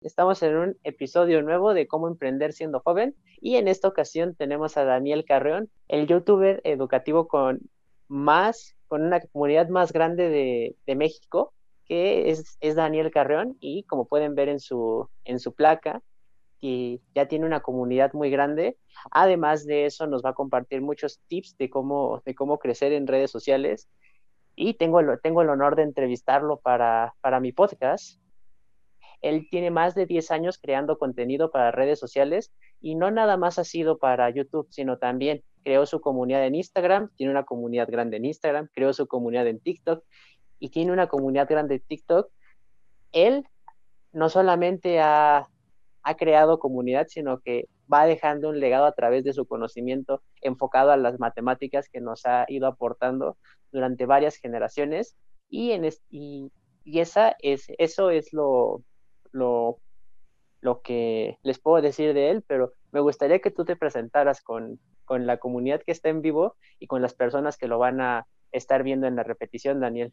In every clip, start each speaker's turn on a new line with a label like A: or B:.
A: Estamos en un episodio nuevo de cómo emprender siendo joven y en esta ocasión tenemos a Daniel Carreón, el youtuber educativo con más, con una comunidad más grande de, México, que es, es, Daniel Carreón y como pueden ver en su, en su placa, y ya tiene una comunidad muy grande. Además de eso, nos va a compartir muchos tips de cómo, de cómo crecer en redes sociales. Y tengo el, tengo el honor de entrevistarlo para, para mi podcast, él tiene más de 10 años creando contenido para redes sociales y no nada más ha sido para YouTube, sino también creó su comunidad en Instagram, tiene una comunidad grande en Instagram, creó su comunidad en TikTok y tiene una comunidad grande en TikTok. Él no solamente ha, ha creado comunidad, sino que va dejando un legado a través de su conocimiento enfocado a las matemáticas que nos ha ido aportando durante varias generaciones y, en y, esa es, eso es lo, lo, lo que les puedo decir de él, pero me gustaría que tú te presentaras con, con la comunidad que está en vivo y con las personas que lo van a estar viendo en la repetición, Daniel.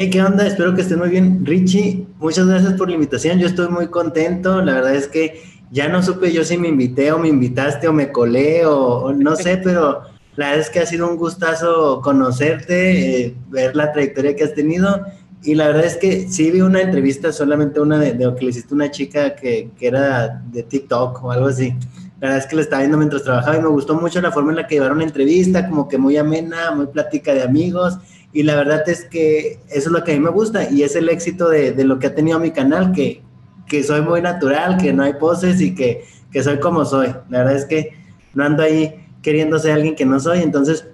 B: Hey, ¿qué onda? Espero que estén muy bien. Richie, muchas gracias por la invitación. Yo estoy muy contento. La verdad es que ya no supe yo si me invité o me invitaste o me colé o, no sé, pero la verdad es que ha sido un gustazo conocerte, eh, ver la trayectoria que has tenido y la verdad es que sí vi una entrevista, solamente una de, de que le hiciste una chica que, que, era de TikTok o algo así. La verdad es que la estaba viendo mientras trabajaba y me gustó mucho la forma en la que llevaron la entrevista, como que muy amena, muy plática de amigos. Y la verdad es que eso es lo que a mí me gusta y es el éxito de, de lo que ha tenido mi canal, que, que soy muy natural, que no hay poses y que, que soy como soy. La verdad es que no ando ahí queriendo ser alguien que no soy. Entonces,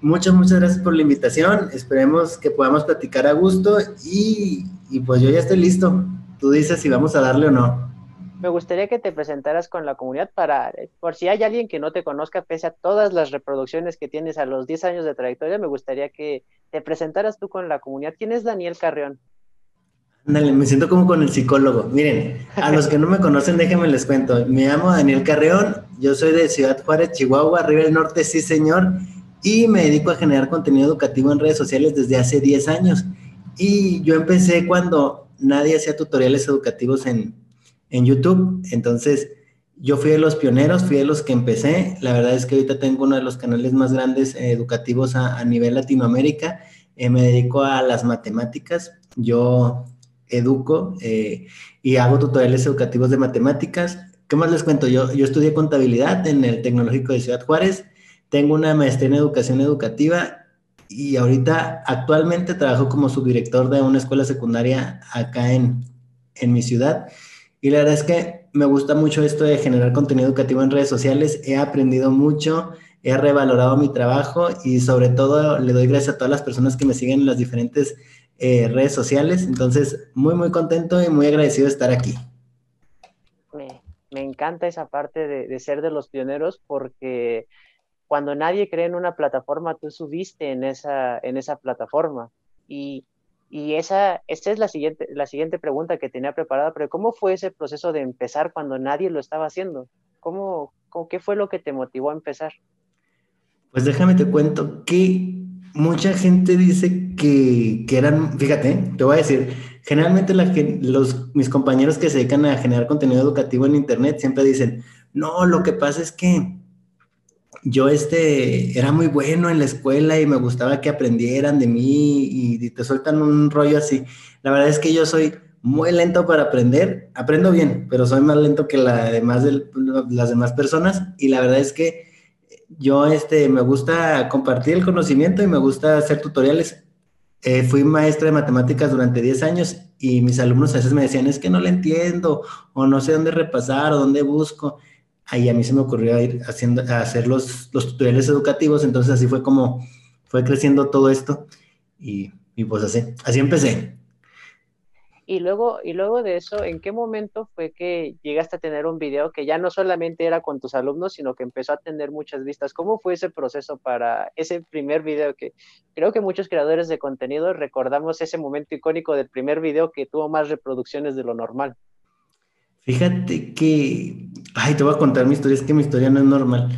B: muchas, muchas gracias por la invitación. Esperemos que podamos platicar a gusto y, y, pues yo ya estoy listo. Tú dices si vamos a darle o no.
A: Me gustaría que te presentaras con la comunidad para, por si hay alguien que no te conozca, pese a todas las reproducciones que tienes a los 10 años de trayectoria, me gustaría que te presentaras tú con la comunidad. ¿Quién es Daniel Carrión?
B: Dale, me siento como con el psicólogo. Miren, a los que no me conocen, déjenme les cuento. Me llamo Daniel Carreón, yo soy de Ciudad Juárez, Chihuahua, arriba del norte, sí señor y me dedico a generar contenido educativo en redes sociales desde hace 10 años. Y yo empecé cuando nadie hacía tutoriales educativos en, en YouTube, entonces yo fui de los pioneros, fui de los que empecé. La verdad es que ahorita tengo uno de los canales más grandes eh, educativos a, nivel Latinoamérica. Eh, me dedico a las matemáticas. Yo educo eh, y hago tutoriales educativos de matemáticas. ¿Qué más les cuento? Yo, yo estudié contabilidad en el Tecnológico de Ciudad Juárez. Tengo una maestría en educación educativa y ahorita actualmente trabajo como subdirector de una escuela secundaria acá en, en mi ciudad. Y la verdad es que me gusta mucho esto de generar contenido educativo en redes sociales. He aprendido mucho, he revalorado mi trabajo y sobre todo le doy gracias a todas las personas que me siguen en las diferentes eh, redes sociales. Entonces, muy, muy contento y muy agradecido de estar aquí.
A: Me, me encanta esa parte de, de, ser de los pioneros porque cuando nadie cree en una plataforma, tú subiste en esa, en esa plataforma. Y, y esa, esta es la siguiente, la siguiente pregunta que tenía preparada, pero ¿cómo fue ese proceso de empezar cuando nadie lo estaba haciendo? ¿Cómo, cómo qué fue lo que te motivó a empezar?
B: Pues déjame te cuento que mucha gente dice que, que eran, fíjate, te voy a decir, generalmente la, los, mis compañeros que se dedican a generar contenido educativo en Internet siempre dicen, no, lo que pasa es que yo este, era muy bueno en la escuela y me gustaba que aprendieran de mí y, te sueltan un rollo así. La verdad es que yo soy muy lento para aprender, aprendo bien, pero soy más lento que las demás personas y la verdad es que yo este, me gusta compartir el conocimiento y me gusta hacer tutoriales. Eh, fui maestra de matemáticas durante 10 años y mis alumnos a veces me decían, es que no le entiendo o no sé dónde repasar o dónde busco ahí a mí se me ocurrió ir haciendo, a hacer los, los tutoriales educativos, entonces así fue como fue creciendo todo esto y, y, pues así, así empecé.
A: Y luego, y luego de eso, ¿en qué momento fue que llegaste a tener un video que ya no solamente era con tus alumnos, sino que empezó a tener muchas vistas? ¿Cómo fue ese proceso para ese primer video que creo que muchos creadores de contenido recordamos ese momento icónico del primer video que tuvo más reproducciones de lo normal?
B: Fíjate que, ay, te voy a contar mi historia, es que mi historia no es normal.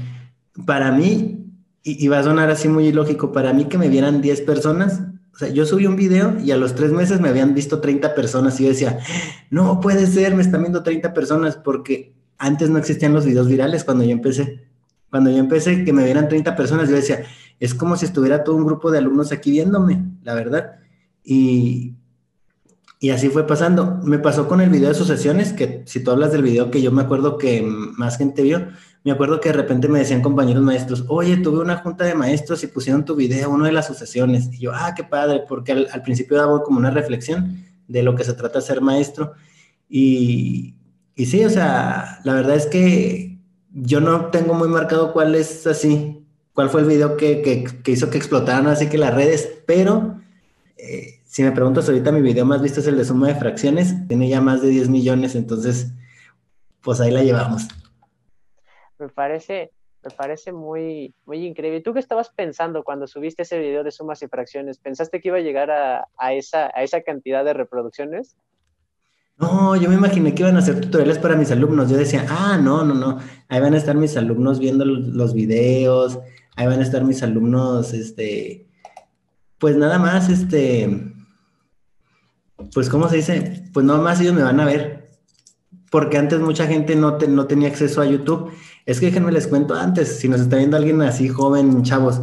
B: Para mí, y, va a sonar así muy ilógico, para mí que me vieran 10 personas, O sea, yo subí un video y a los tres meses me habían visto 30 personas y yo decía, no puede ser, me están viendo 30 personas porque antes no existían los videos virales cuando yo empecé. Cuando yo empecé, que me vieran 30 personas, yo decía, es como si estuviera todo un grupo de alumnos aquí viéndome, la verdad. Y, y así fue pasando. Me pasó con el video de sucesiones, que si tú hablas del video que yo me acuerdo que más gente vio, me acuerdo que de repente me decían compañeros maestros, oye, tuve una junta de maestros y pusieron tu video, uno de las sucesiones. Y yo, ah, qué padre, porque al, principio daba como una reflexión de lo que se trata ser maestro. Y, y sí, o sea, la verdad es que yo no tengo muy marcado cuál es así, cuál fue el video que, que, hizo que explotaran así que las redes, pero eh, si me preguntas ahorita, mi video más visto es el de suma de fracciones, tiene ya más de 10 millones, entonces, pues ahí la llevamos.
A: Me parece, me parece muy, muy increíble. ¿Tú qué estabas pensando cuando subiste ese video de sumas y fracciones? ¿Pensaste que iba a llegar a, a, esa, a esa cantidad de reproducciones?
B: No, yo me imaginé que iban a hacer tutoriales para mis alumnos. Yo decía, ah, no, no, no. Ahí van a estar mis alumnos viendo los videos, ahí van a estar mis alumnos, este, pues nada más, este, pues ¿cómo se dice? Pues nada más ellos me van a ver. Porque antes mucha gente no, no tenía acceso a YouTube. Es que déjenme les cuento antes, si nos está viendo alguien así joven, chavos,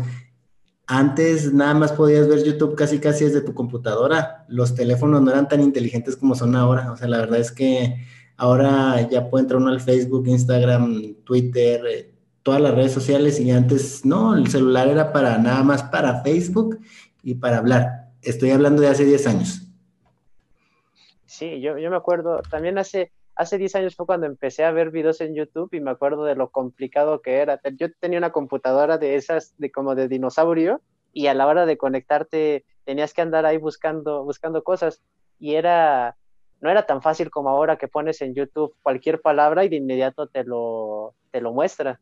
B: antes nada más podías ver YouTube casi casi desde tu computadora. Los teléfonos no eran tan inteligentes como son ahora. O sea, la verdad es que ahora ya puede entrar uno al Facebook, Instagram, Twitter, eh, todas las redes sociales y antes no, el celular era para nada más para Facebook y para hablar. Estoy hablando de hace 10 años.
A: Sí, yo, yo me acuerdo, también hace, hace 10 años fue cuando empecé a ver videos en YouTube y me acuerdo de lo complicado que era. Yo tenía una computadora de esas, de como de dinosaurio, y a la hora de conectarte tenías que andar ahí buscando, buscando cosas. Y era, no era tan fácil como ahora que pones en YouTube cualquier palabra y de inmediato te lo, te lo muestra.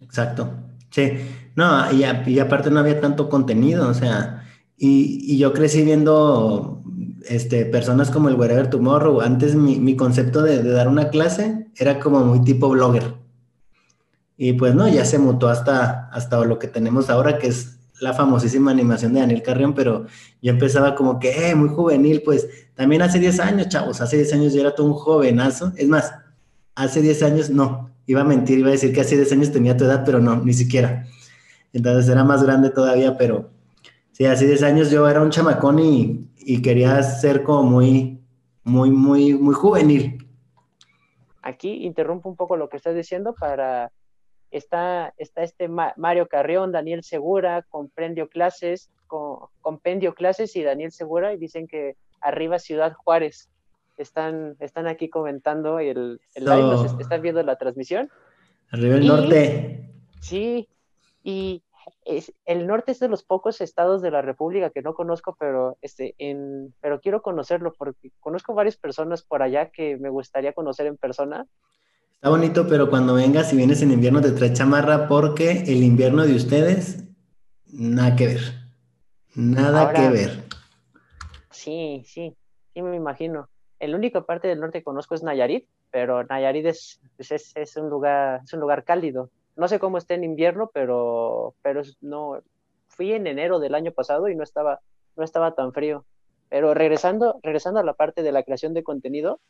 B: Exacto. Sí. No, y, y aparte no había tanto contenido, o sea, y, y yo crecí viendo este, personas como el Wherever Tomorrow, antes mi, concepto de, dar una clase era como muy tipo blogger. Y pues no, ya se mutó hasta, hasta lo que tenemos ahora, que es la famosísima animación de Daniel Carrión, pero yo empezaba como que, eh, muy juvenil, pues también hace 10 años, chavos, hace 10 años yo era todo un jovenazo. Es más, hace 10 años no, iba a mentir, iba a decir que hace 10 años tenía tu edad, pero no, ni siquiera. Entonces era más grande todavía, pero sí, hace 10 años yo era un chamacón y, y quería ser como muy, muy, muy, muy juvenil.
A: Aquí interrumpo un poco lo que estás diciendo para... Está, está este Mario Carrión, Daniel Segura, Comprendio Clases, Compendio Clases y Daniel Segura, y dicen que arriba Ciudad Juárez. Están, están aquí comentando el, el live, están viendo la transmisión.
B: Arriba el norte.
A: Sí, y el norte es de los pocos estados de la República que no conozco, pero, este, en, pero quiero conocerlo porque conozco varias personas por allá que me gustaría conocer en persona.
B: Está bonito, pero cuando vengas y vienes en invierno te trae chamarra porque el invierno de ustedes, nada que ver. Nada que ver.
A: Sí, sí, sí me imagino. El único parte del norte que conozco es Nayarit, pero Nayarit es, es, es un, lugar, es un lugar cálido no sé cómo está en invierno, pero, pero no, fui en enero del año pasado y no estaba, no estaba tan frío. Pero regresando, regresando a la parte de la creación de contenido,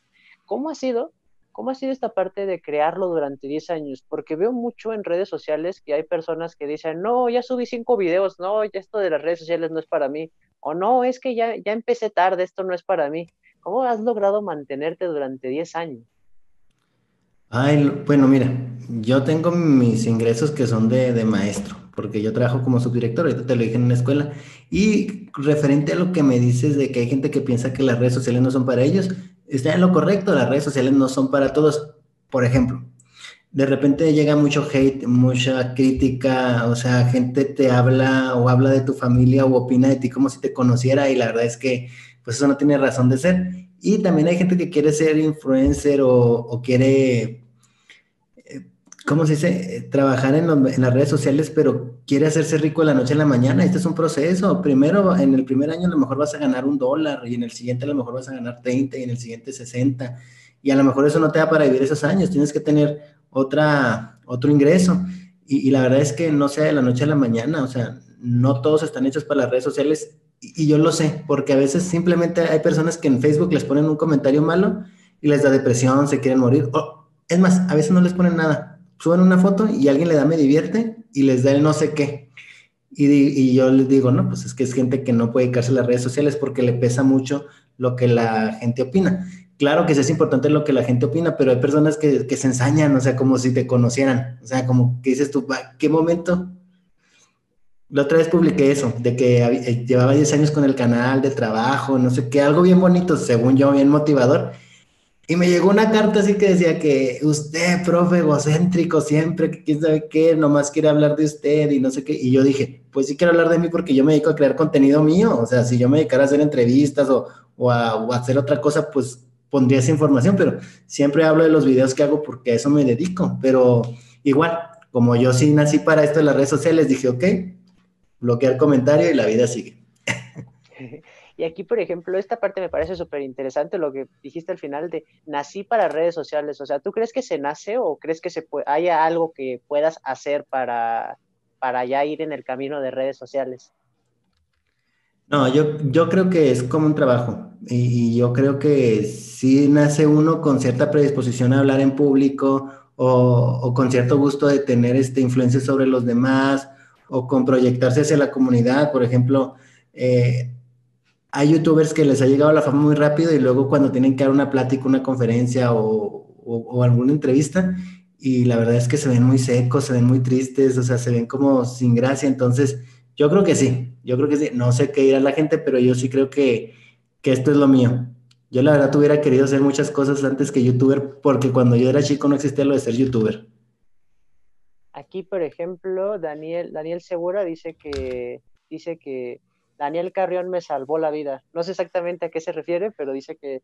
A: ¿cómo ha sido? ¿Cómo ha sido esta parte de crearlo durante 10 años? Porque veo mucho en redes sociales que hay personas que dicen, no, ya subí cinco videos, no, ya esto de las redes sociales no es para mí. O no, es que ya, ya empecé tarde, esto no es para mí. ¿Cómo has logrado mantenerte durante 10 años?
B: Ay, bueno, mira, yo tengo mis ingresos que son de, maestro, porque yo trabajo como subdirector, ahorita te lo dije en una escuela, y referente a lo que me dices de que hay gente que piensa que las redes sociales no son para ellos, está en lo correcto, las redes sociales no son para todos. Por ejemplo, de repente llega mucho hate, mucha crítica, o sea, gente te habla o habla de tu familia o opina de ti como si te conociera y la verdad es que pues eso no tiene razón de ser. Y también hay gente que quiere ser influencer o, o quiere ¿cómo se dice? Eh, trabajar en, las redes sociales, pero quiere hacerse rico de la noche a la mañana. Este es un proceso. Primero, en el primer año a lo mejor vas a ganar un dólar y en el siguiente a lo mejor vas a ganar 30 y en el siguiente 60. Y a lo mejor eso no te da para vivir esos años. Tienes que tener otra, otro ingreso. Y, y la verdad es que no sea de la noche a la mañana. O sea, no todos están hechos para las redes sociales y yo lo sé, porque a veces simplemente hay personas que en Facebook les ponen un comentario malo y les da depresión, se quieren morir. Es más, a veces no les ponen nada. Suben una foto y alguien le da me divierte y les da el no sé qué. Y, y, yo les digo, no, pues es que es gente que no puede dedicarse a las redes sociales porque le pesa mucho lo que la gente opina. Claro que sí es importante lo que la gente opina, pero hay personas que, que se ensañan, o sea, como si te conocieran. O sea, como que dices tú, ¿qué momento la otra vez publiqué eso, de que eh, llevaba 10 años con el canal de trabajo, no sé qué, algo bien bonito, según yo, bien motivador. Y me llegó una carta así que decía que usted, profe, egocéntrico siempre, que quién sabe qué, nomás quiere hablar de usted y no sé qué. Y yo dije, pues sí quiero hablar de mí porque yo me dedico a crear contenido mío. O sea, si yo me dedicara a hacer entrevistas o, o, a, hacer otra cosa, pues pondría esa información. Pero siempre hablo de los videos que hago porque a eso me dedico. Pero igual, como yo sí nací para esto de las redes sociales, dije, ok, bloquear comentario y la vida sigue.
A: Y aquí, por ejemplo, esta parte me parece súper interesante lo que dijiste al final de nací para redes sociales. O sea, ¿tú crees que se nace o crees que se haya algo que puedas hacer para, para ya ir en el camino de redes sociales?
B: No, yo, yo creo que es como un trabajo y, yo creo que si nace uno con cierta predisposición a hablar en público o, o con cierto gusto de tener este, influencia sobre los demás o con proyectarse hacia la comunidad. Por ejemplo, eh, hay youtubers que les ha llegado la fama muy rápido y luego cuando tienen que dar una plática, una conferencia o, alguna entrevista, y la verdad es que se ven muy secos, se ven muy tristes, o sea, se ven como sin gracia. Entonces, yo creo que sí, yo creo que sí. No sé qué dirá la gente, pero yo sí creo que, que esto es lo mío. Yo la verdad hubiera querido hacer muchas cosas antes que youtuber, porque cuando yo era chico no existía lo de ser youtuber.
A: Aquí, por ejemplo, Daniel, Daniel Segura dice que, dice que Daniel Carrión me salvó la vida. No sé exactamente a qué se refiere, pero dice que,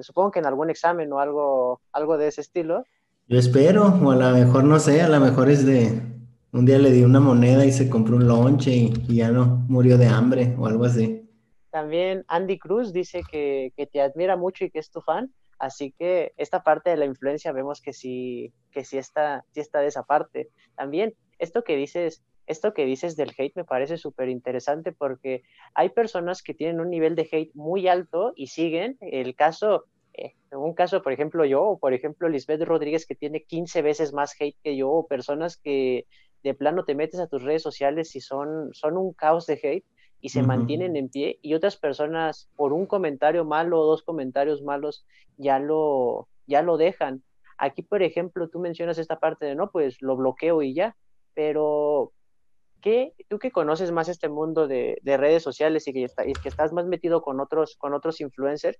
A: supongo que en algún examen o algo, algo de ese estilo.
B: Yo espero, o a lo mejor no sé, a lo mejor es de un día le di una moneda y se compró un lonche y, ya no murió de hambre o algo así.
A: También Andy Cruz dice que, que te admira mucho y que es tu fan. Así que esta parte de la influencia vemos que sí, que sí está, sí está de esa parte. También, esto que dices, esto que dices del hate me parece súper interesante porque hay personas que tienen un nivel de hate muy alto y siguen. El caso, eh, un caso, por ejemplo, yo, o por ejemplo, Lisbeth Rodríguez, que tiene 15 veces más hate que yo, o personas que de plano te metes a tus redes sociales y son, son un caos de hate y se mantienen en pie y otras personas por un comentario malo o dos comentarios malos ya lo, ya lo dejan. Aquí, por ejemplo, tú mencionas esta parte de, no, pues lo bloqueo y ya, pero ¿qué, tú que conoces más este mundo de, redes sociales y que, que, estás más metido con otros, con otros influencers,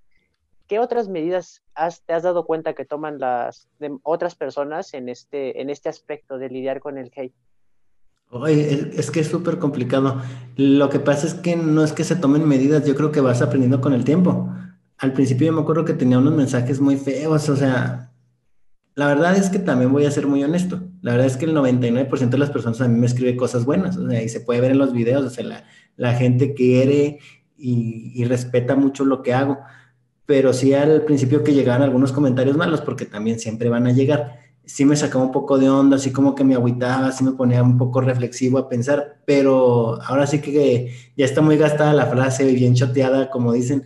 A: ¿qué otras medidas has, te has dado cuenta que toman las otras personas en este, en este aspecto de lidiar con el hate?
B: Oye, es, que es súper complicado. Lo que pasa es que no es que se tomen medidas, yo creo que vas aprendiendo con el tiempo. Al principio yo me acuerdo que tenía unos mensajes muy feos, o sea, la verdad es que también voy a ser muy honesto. La verdad es que el 99% de las personas a mí me escribe cosas buenas, o sea, y se puede ver en los videos, o sea, la, la gente quiere y, y, respeta mucho lo que hago. Pero sí al principio que llegaban algunos comentarios malos, porque también siempre van a llegar sí me sacaba un poco de onda, así como que me agüitaba, así me ponía un poco reflexivo a pensar, pero ahora sí que ya está muy gastada la frase, bien choteada, como dicen,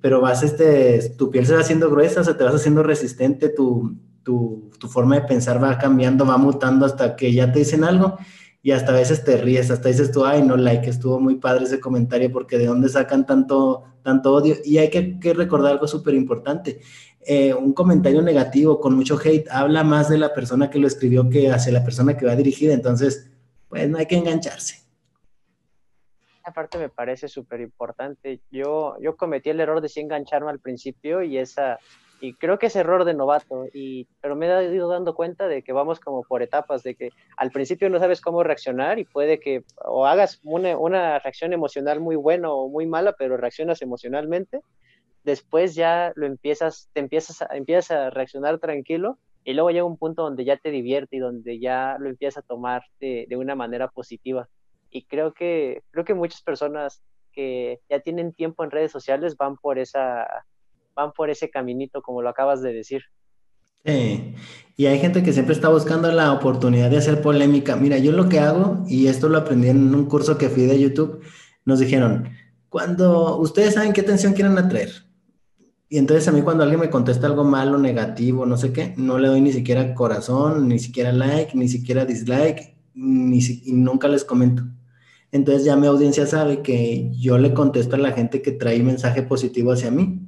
B: pero vas, este, tu piel se va haciendo gruesa, o sea, te vas haciendo resistente, tu, tu, tu forma de pensar va cambiando, va mutando hasta que ya te dicen algo y hasta a veces te ríes, hasta dices tú, ay, no, like, estuvo muy padre ese comentario porque de dónde sacan tanto, tanto odio. Y hay que, que recordar algo súper importante. Eh, un comentario negativo con mucho hate habla más de la persona que lo escribió que hacia la persona que va dirigida, entonces, pues no hay que engancharse.
A: Aparte me parece súper importante. Yo, yo cometí el error de sí engancharme al principio y esa y creo que es error de novato, y, pero me he ido dando cuenta de que vamos como por etapas, de que al principio no sabes cómo reaccionar y puede que o hagas una, una reacción emocional muy buena o muy mala, pero reaccionas emocionalmente después ya lo empiezas, te empiezas a, empiezas a reaccionar tranquilo y luego llega un punto donde ya te divierte y donde ya lo empiezas a tomar de, una manera positiva. Y creo que, creo que muchas personas que ya tienen tiempo en redes sociales van por esa, van por ese caminito, como lo acabas de decir.
B: Y hay gente que siempre está buscando la oportunidad de hacer polémica. Mira, yo lo que hago, y esto lo aprendí en un curso que fui de YouTube, nos dijeron, cuando ustedes saben qué atención quieren atraer. Y entonces a mí cuando alguien me contesta algo malo, negativo, no sé qué, no le doy ni siquiera corazón, ni siquiera like, ni siquiera dislike, ni y nunca les comento. Entonces ya mi audiencia sabe que yo le contesto a la gente que trae mensaje positivo hacia mí.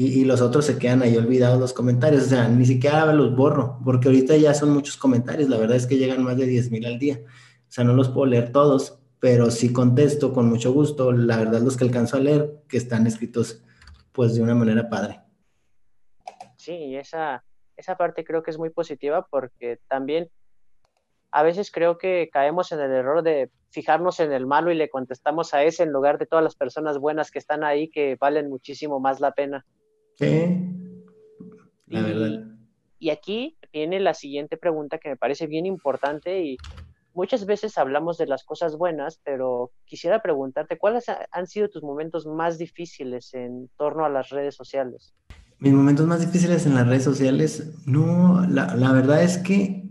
B: Y, los otros se quedan ahí olvidados los comentarios. O sea, ni siquiera los borro, porque ahorita ya son muchos comentarios. La verdad es que llegan más de 10 mil al día. O sea, no los puedo leer todos, pero sí contesto con mucho gusto. La verdad, los que alcanzo a leer, que están escritos pues de una manera padre.
A: Sí, esa, esa parte creo que es muy positiva porque también a veces creo que caemos en el error de fijarnos en el malo y le contestamos a ese en lugar de todas las personas buenas que están ahí que valen muchísimo más la pena.
B: Sí, la verdad.
A: Y aquí viene la siguiente pregunta que me parece bien importante y muchas veces hablamos de las cosas buenas, pero quisiera preguntarte, ¿cuáles han sido tus momentos más difíciles en torno a las redes sociales?
B: Mis momentos más difíciles en las redes sociales, no, la, la verdad es que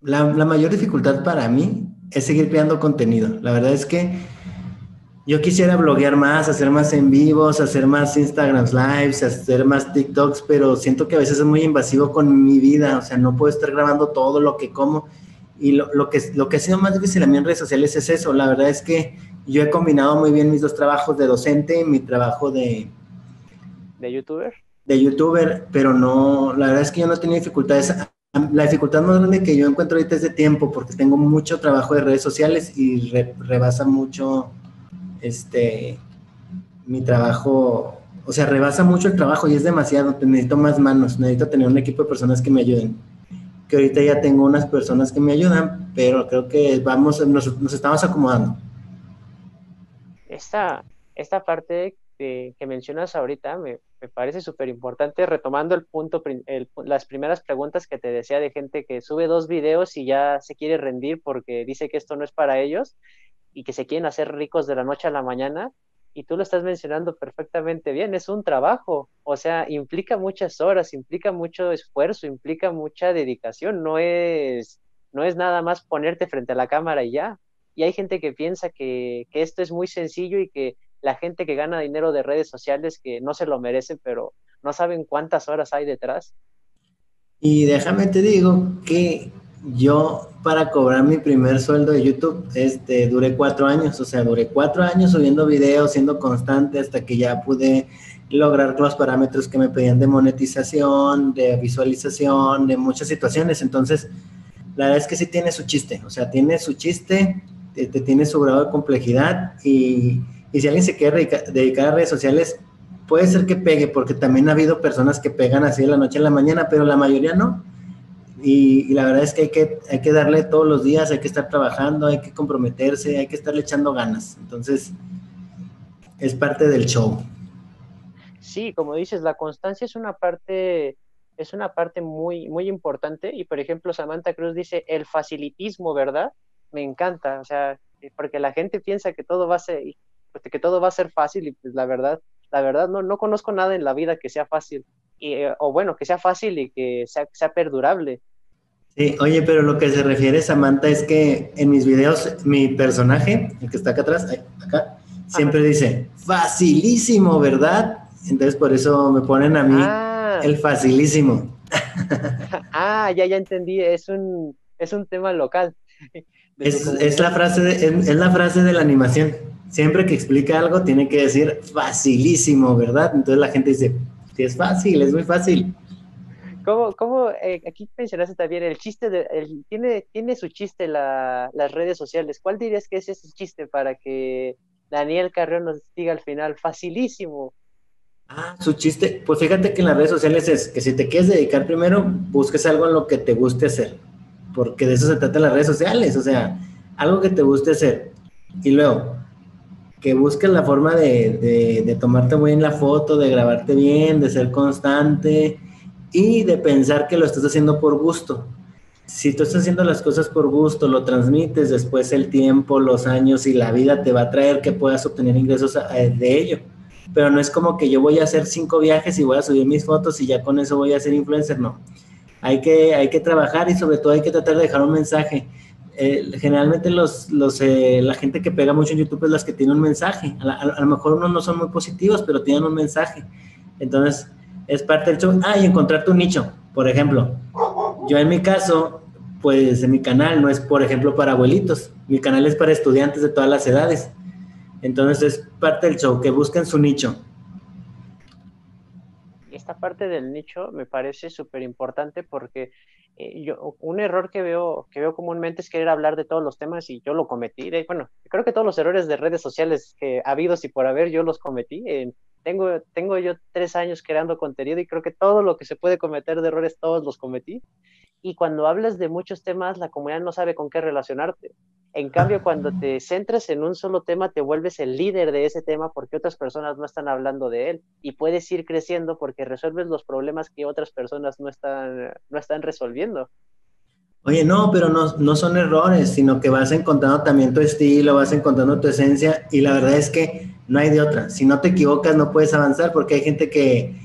B: la, la, mayor dificultad para mí es seguir creando contenido. La verdad es que yo quisiera bloguear más, hacer más en vivos, hacer más Instagram Lives, hacer más TikToks, pero siento que a veces es muy invasivo con mi vida, o sea, no puedo estar grabando todo lo que como y lo, lo, que, lo que ha sido más difícil a mí en redes sociales es eso. La verdad es que yo he combinado muy bien mis dos trabajos de docente y mi trabajo de...
A: ¿De youtuber?
B: De youtuber, pero no, la verdad es que yo no tenía dificultades. La dificultad más grande que yo encuentro ahorita es de tiempo, porque tengo mucho trabajo de redes sociales y rebasa mucho este mi trabajo, o sea, rebasa mucho el trabajo y es demasiado, necesito más manos, necesito tener un equipo de personas que me ayuden que ahorita ya tengo unas personas que me ayudan, pero creo que vamos, nos, nos estamos acomodando.
A: Esta, esta parte que, que mencionas ahorita me, me parece súper importante, retomando el punto, el, las primeras preguntas que te decía de gente que sube dos videos y ya se quiere rendir porque dice que esto no es para ellos y que se quieren hacer ricos de la noche a la mañana y tú lo estás mencionando perfectamente bien, es un trabajo, o sea, implica muchas horas, implica mucho esfuerzo, implica mucha dedicación, no es, no es nada más ponerte frente a la cámara y ya. Y hay gente que piensa que, que esto es muy sencillo y que la gente que gana dinero de redes sociales que no se lo merece, pero no saben cuántas horas hay detrás.
B: Y déjame te digo que yo para cobrar mi primer sueldo de YouTube, este, duré cuatro años, o sea, duré cuatro años subiendo videos, siendo constante hasta que ya pude lograr los parámetros que me pedían de monetización, de visualización, de muchas situaciones. Entonces, la verdad es que sí tiene su chiste, o sea, tiene su chiste, te, tiene su grado de complejidad y, y si alguien se quiere dedicar a redes sociales, puede ser que pegue, porque también ha habido personas que pegan así de la noche a la mañana, pero la mayoría no y, la verdad es que hay, que hay que darle todos los días, hay que estar trabajando, hay que comprometerse, hay que estarle echando ganas. Entonces, es parte del show.
A: Sí, como dices, la constancia es una parte, es una parte muy, muy importante. Y por ejemplo, Samantha Cruz dice el facilitismo, ¿verdad? Me encanta, o sea, porque la gente piensa que todo va a ser, que todo va a ser fácil, y pues la verdad, la verdad no, no conozco nada en la vida que sea fácil. Y, o bueno, que sea fácil y que sea, sea perdurable.
B: Sí, oye, pero lo que se refiere Samantha es que en mis videos mi personaje, el que está acá atrás, acá, siempre dice, facilísimo, ¿verdad? Entonces por eso me ponen a mí ah. el facilísimo.
A: ah, ya, ya entendí, es un, es un tema local.
B: Es, es, la frase de, es, es, la frase de la animación. Siempre que explica algo tiene que decir facilísimo, ¿verdad? Entonces la gente dice, sí, es fácil, es muy fácil.
A: ¿Cómo, cómo eh, aquí mencionaste también el chiste, de, el, tiene, tiene su chiste la, las redes sociales? ¿Cuál dirías que es ese chiste para que Daniel Carrión nos diga al final? Facilísimo.
B: Ah, su chiste, pues fíjate que en las redes sociales es que si te quieres dedicar primero, busques algo en lo que te guste hacer, porque de eso se trata las redes sociales, o sea, algo que te guste hacer. Y luego, que busques la forma de, de, de tomarte bien la foto, de grabarte bien, de ser constante, y de pensar que lo estás haciendo por gusto. Si tú estás haciendo las cosas por gusto, lo transmites, después el tiempo, los años y la vida te va a traer que puedas obtener ingresos eh, de ello. Pero no es como que yo voy a hacer cinco viajes y voy a subir mis fotos y ya con eso voy a ser influencer, no. Hay que, hay que trabajar y sobre todo hay que tratar de dejar un mensaje. eh, generalmente los, los, eh, la gente que pega mucho en YouTube es las que tienen un mensaje. A, lo mejor unos no son muy positivos, pero tienen un mensaje. Entonces, es parte del show. Ah, y encontrar tu nicho, por ejemplo. Yo en mi caso, pues en mi canal no es, por ejemplo, para abuelitos. Mi canal es para estudiantes de todas las edades. Entonces, es parte del show, que busquen su nicho
A: esta parte del nicho me parece súper importante porque eh, yo, un error que veo, que veo comúnmente es querer hablar de todos los temas y yo lo cometí. bueno, creo que todos los errores de redes sociales que ha habido y por haber, yo los cometí. Tengo, tengo yo tres años creando contenido y creo que todo lo que se puede cometer de errores, todos los cometí. Y cuando hablas de muchos temas, la comunidad no sabe con qué relacionarte. En cambio, cuando te centras en un solo tema, te vuelves el líder de ese tema porque otras personas no están hablando de él y puedes ir creciendo porque resuelves los problemas que otras personas no están, no están resolviendo.
B: Oye, no, pero no, no son errores, sino que vas encontrando también tu estilo, vas encontrando tu esencia y la verdad es que no hay de otra. Si no te equivocas, no puedes avanzar porque hay gente que,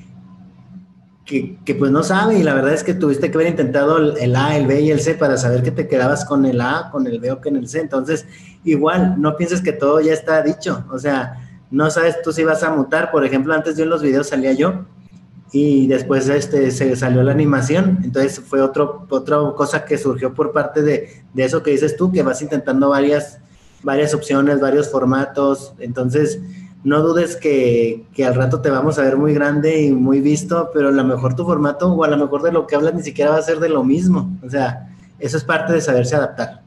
B: que, pues no sabe y la verdad es que tuviste que haber intentado el, A, el B y el C para saber que te quedabas con el A, con el B o en el C. Entonces, igual, no pienses que todo ya está dicho. O sea, no sabes tú si vas a mutar. Por ejemplo, antes yo en los videos salía yo y después este, se salió la animación. Entonces fue otro, otra cosa que surgió por parte de, de eso que dices tú, que vas intentando varias, varias opciones, varios formatos. Entonces, no dudes que, al rato te vamos a ver muy grande y muy visto, pero a lo mejor tu formato o a lo mejor de lo que hablas ni siquiera va a ser de lo mismo. O sea, eso es parte de saberse adaptar.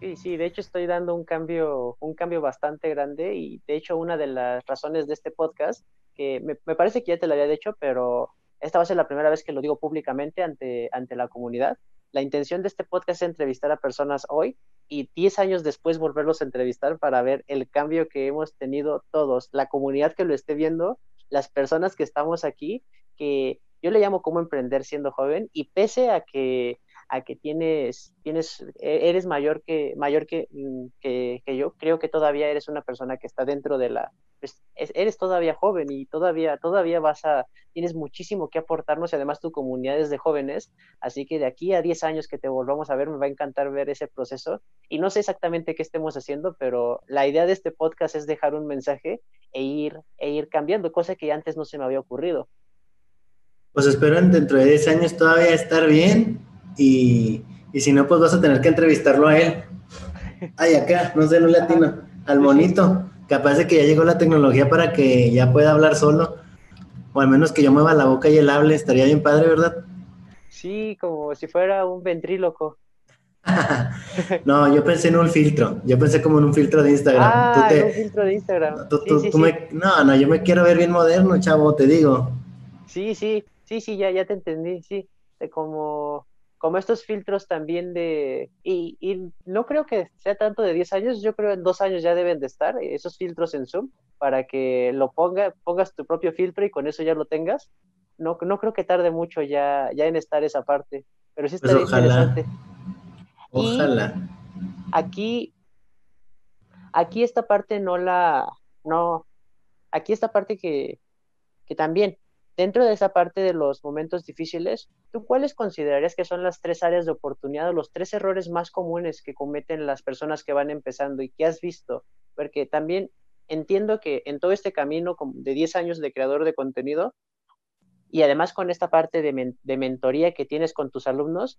A: Sí, sí, de hecho estoy dando un cambio, un cambio bastante grande y de hecho una de las razones de este podcast, que me, me parece que ya te lo había dicho, pero esta va a ser la primera vez que lo digo públicamente ante, ante la comunidad. La intención de este podcast es entrevistar a personas hoy y 10 años después volverlos a entrevistar para ver el cambio que hemos tenido todos, la comunidad que lo esté viendo, las personas que estamos aquí, que yo le llamo cómo emprender siendo joven y pese a que a que tienes, tienes, e, eres mayor que, mayor mm, que, que, yo, creo que todavía eres una persona que está dentro de la, pues, eres todavía joven y todavía, todavía vas a, tienes muchísimo que aportarnos y además tu comunidad es de jóvenes, así que de aquí a 10 años que te volvamos a ver, me va a encantar ver ese proceso. Y no sé exactamente qué estemos haciendo, pero la idea de este podcast es dejar un mensaje e ir, e ir cambiando, cosa que antes no se me había ocurrido.
B: Pues espero dentro de 10 años todavía estar bien y, si no, pues vas a tener que entrevistarlo a él. Ay, acá, no sé, no latino, al monito. Capaz de que ya llegó la tecnología para que ya pueda hablar solo, o al menos que yo mueva la boca y él hable, estaría bien padre, ¿verdad?
A: Sí, como si fuera un ventríloco.
B: no, yo pensé en un filtro. Yo pensé como en un filtro de Instagram.
A: Ah, un filtro de Instagram.
B: no, no, yo me quiero ver bien moderno, chavo, te digo.
A: Sí, sí, sí, sí, ya, ya te entendí, sí. De como como estos filtros también de, y, y, no creo que sea tanto de 10 años, yo creo en dos años ya deben de estar esos filtros en Zoom para que lo ponga, pongas tu propio filtro y con eso ya lo tengas. No, no creo que tarde mucho ya, ya en estar esa parte, pero sí está pues interesante.
B: Ojalá.
A: aquí, aquí esta parte no la, no, aquí esta parte que, que también Dentro de esa parte de los momentos difíciles, ¿tú cuáles considerarías que son las tres áreas de oportunidad los tres errores más comunes que cometen las personas que van empezando y que has visto? Porque también entiendo que en todo este camino de 10 años de creador de contenido y además con esta parte de, mentoría que tienes con tus alumnos,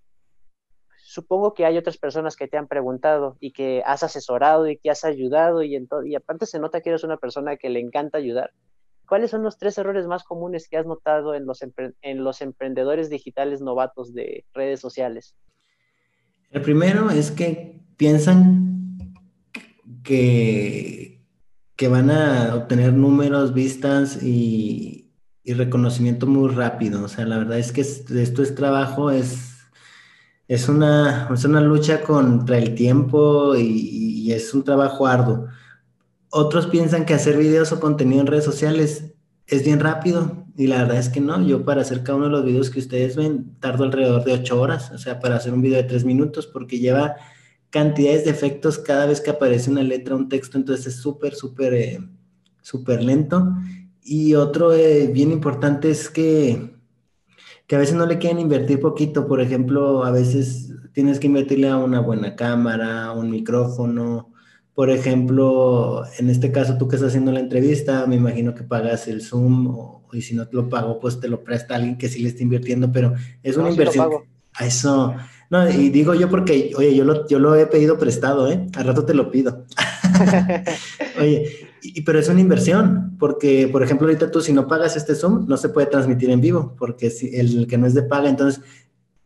A: supongo que hay otras personas que te han preguntado y que has asesorado y que has ayudado y, y aparte se nota que eres una persona que le encanta ayudar. ¿Cuáles son los tres errores más comunes que has notado en los, en los emprendedores digitales novatos de redes sociales?
B: El primero es que piensan que, van a obtener números, vistas y, reconocimiento muy rápido. O sea, la verdad es que esto es trabajo, es, una, lucha contra el tiempo y es un trabajo arduo otros piensan que hacer videos o contenido en redes sociales es bien rápido y la verdad es que no. Yo para hacer cada uno de los videos que ustedes ven tardo alrededor de ocho horas, o sea, para hacer un video de tres minutos porque lleva cantidades de efectos cada vez que aparece una letra, un texto, entonces es súper, súper, eh, súper lento. Y otro eh, bien importante es que que a veces no le quieren invertir poquito. Por ejemplo, a veces tienes que invertirle a una buena cámara, un micrófono. Por ejemplo, en este caso tú que estás haciendo la entrevista, me imagino que pagas el Zoom o, y si no te lo pago, pues te lo presta alguien que sí le está invirtiendo, pero es una inversión. A eso, no, y digo yo porque, oye, yo lo, yo lo he pedido prestado, ¿eh? Al rato te lo pido. oye, y, pero es una inversión, porque, por ejemplo, ahorita tú si no pagas este Zoom, no se puede transmitir en vivo, porque si el que no es de paga, entonces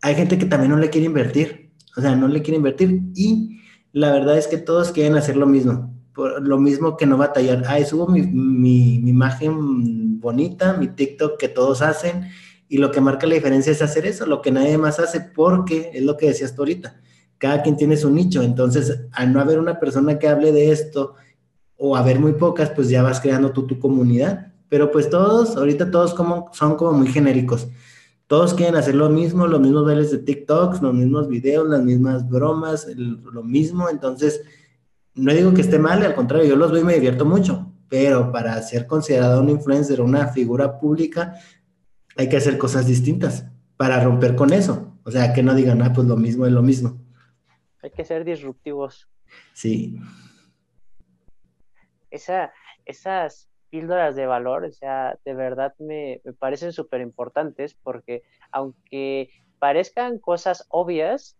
B: hay gente que también no le quiere invertir, o sea, no le quiere invertir y la verdad es que todos quieren hacer lo mismo, por lo mismo que no batallar. Ay, subo mi, mi, imagen bonita, mi TikTok que todos hacen y lo que marca la diferencia es hacer eso, lo que nadie más hace, porque es lo que decías tú ahorita, cada quien tiene su nicho, entonces al no haber una persona que hable de esto o haber muy pocas, pues ya vas creando tú tu comunidad, pero pues todos, ahorita todos como, son como muy genéricos, todos quieren hacer lo mismo, los mismos bailes de TikToks, los mismos videos, las mismas bromas, lo mismo, entonces no digo que esté mal, al contrario, yo los veo y me divierto mucho, pero para ser considerado un influencer, una figura pública, hay que hacer cosas distintas para romper con eso. O sea, que no digan, ah, pues lo mismo es lo mismo.
A: Hay que ser disruptivos.
B: Sí.
A: Esa, esas píldoras de valor, o sea, de verdad me, me parecen súper importantes porque aunque parezcan cosas obvias,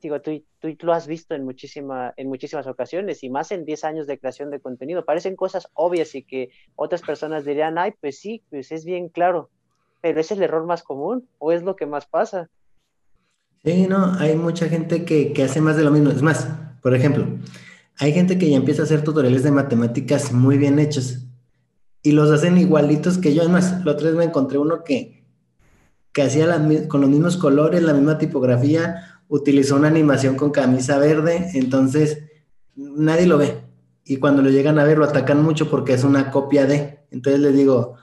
A: digo, tú, tú, lo has visto en, muchísima, en muchísimas ocasiones y más en 10 años de creación de contenido. Parecen cosas obvias y que otras personas dirían, ay, pues sí, pues es bien claro, pero es el error más común o es lo que más pasa.
B: Sí, no, hay mucha gente que, que hace más de lo mismo. Es más, por ejemplo, hay gente que ya empieza a hacer tutoriales de matemáticas muy bien hechos y los hacen igualitos que yo. Además, la otra vez me encontré uno que, que hacía con los mismos colores, la misma tipografía, utilizó una animación con camisa verde, entonces nadie lo ve. Y cuando lo llegan a ver, lo atacan mucho porque es una copia de. Entonces les digo,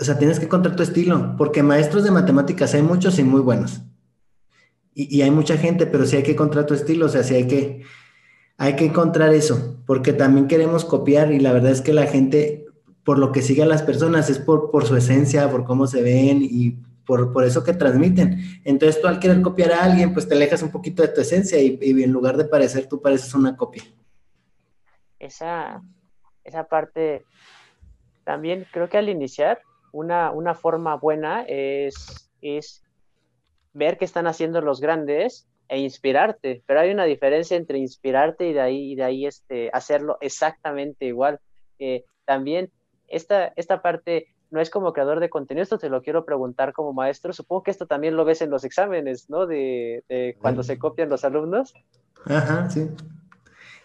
B: o sea, tienes que encontrar tu estilo, porque maestros de matemáticas hay muchos y muy buenos. Y, hay mucha gente, pero sí hay que encontrar tu estilo, o sea, sí hay que, hay que encontrar eso, porque también queremos copiar y la verdad es que la gente, por lo que sigue a las personas, es por, por su esencia, por cómo se ven y por, eso que transmiten. Entonces tú al querer copiar a alguien, pues te alejas un poquito de tu esencia y, en lugar de parecer, tú pareces una copia.
A: Esa, esa parte, también creo que al iniciar, una, una forma buena es, es ver qué están haciendo los grandes e inspirarte, pero hay una diferencia entre inspirarte y de ahí, y de ahí este, hacerlo exactamente igual. Eh, también esta, esta parte no es como creador de contenido, esto te lo quiero preguntar como maestro. Supongo que esto también lo ves en los exámenes, ¿no? De, cuando se copian los alumnos.
B: Ajá, sí.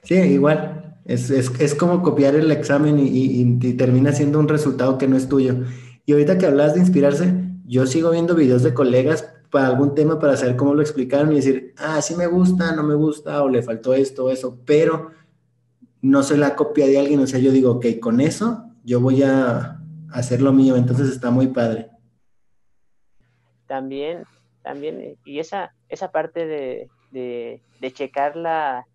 B: Sí, igual. Es, como copiar el examen y, termina siendo un resultado que no es tuyo. Y ahorita que hablas de inspirarse, yo sigo viendo videos de colegas para algún tema para saber cómo lo explicaron y decir, ah, sí me gusta, no me gusta, o le faltó esto eso, pero no soy la copia de alguien. O sea, yo digo, ok, con eso yo voy a hacer lo mío, entonces está muy padre.
A: También, también, y esa, esa parte de, de, checar la,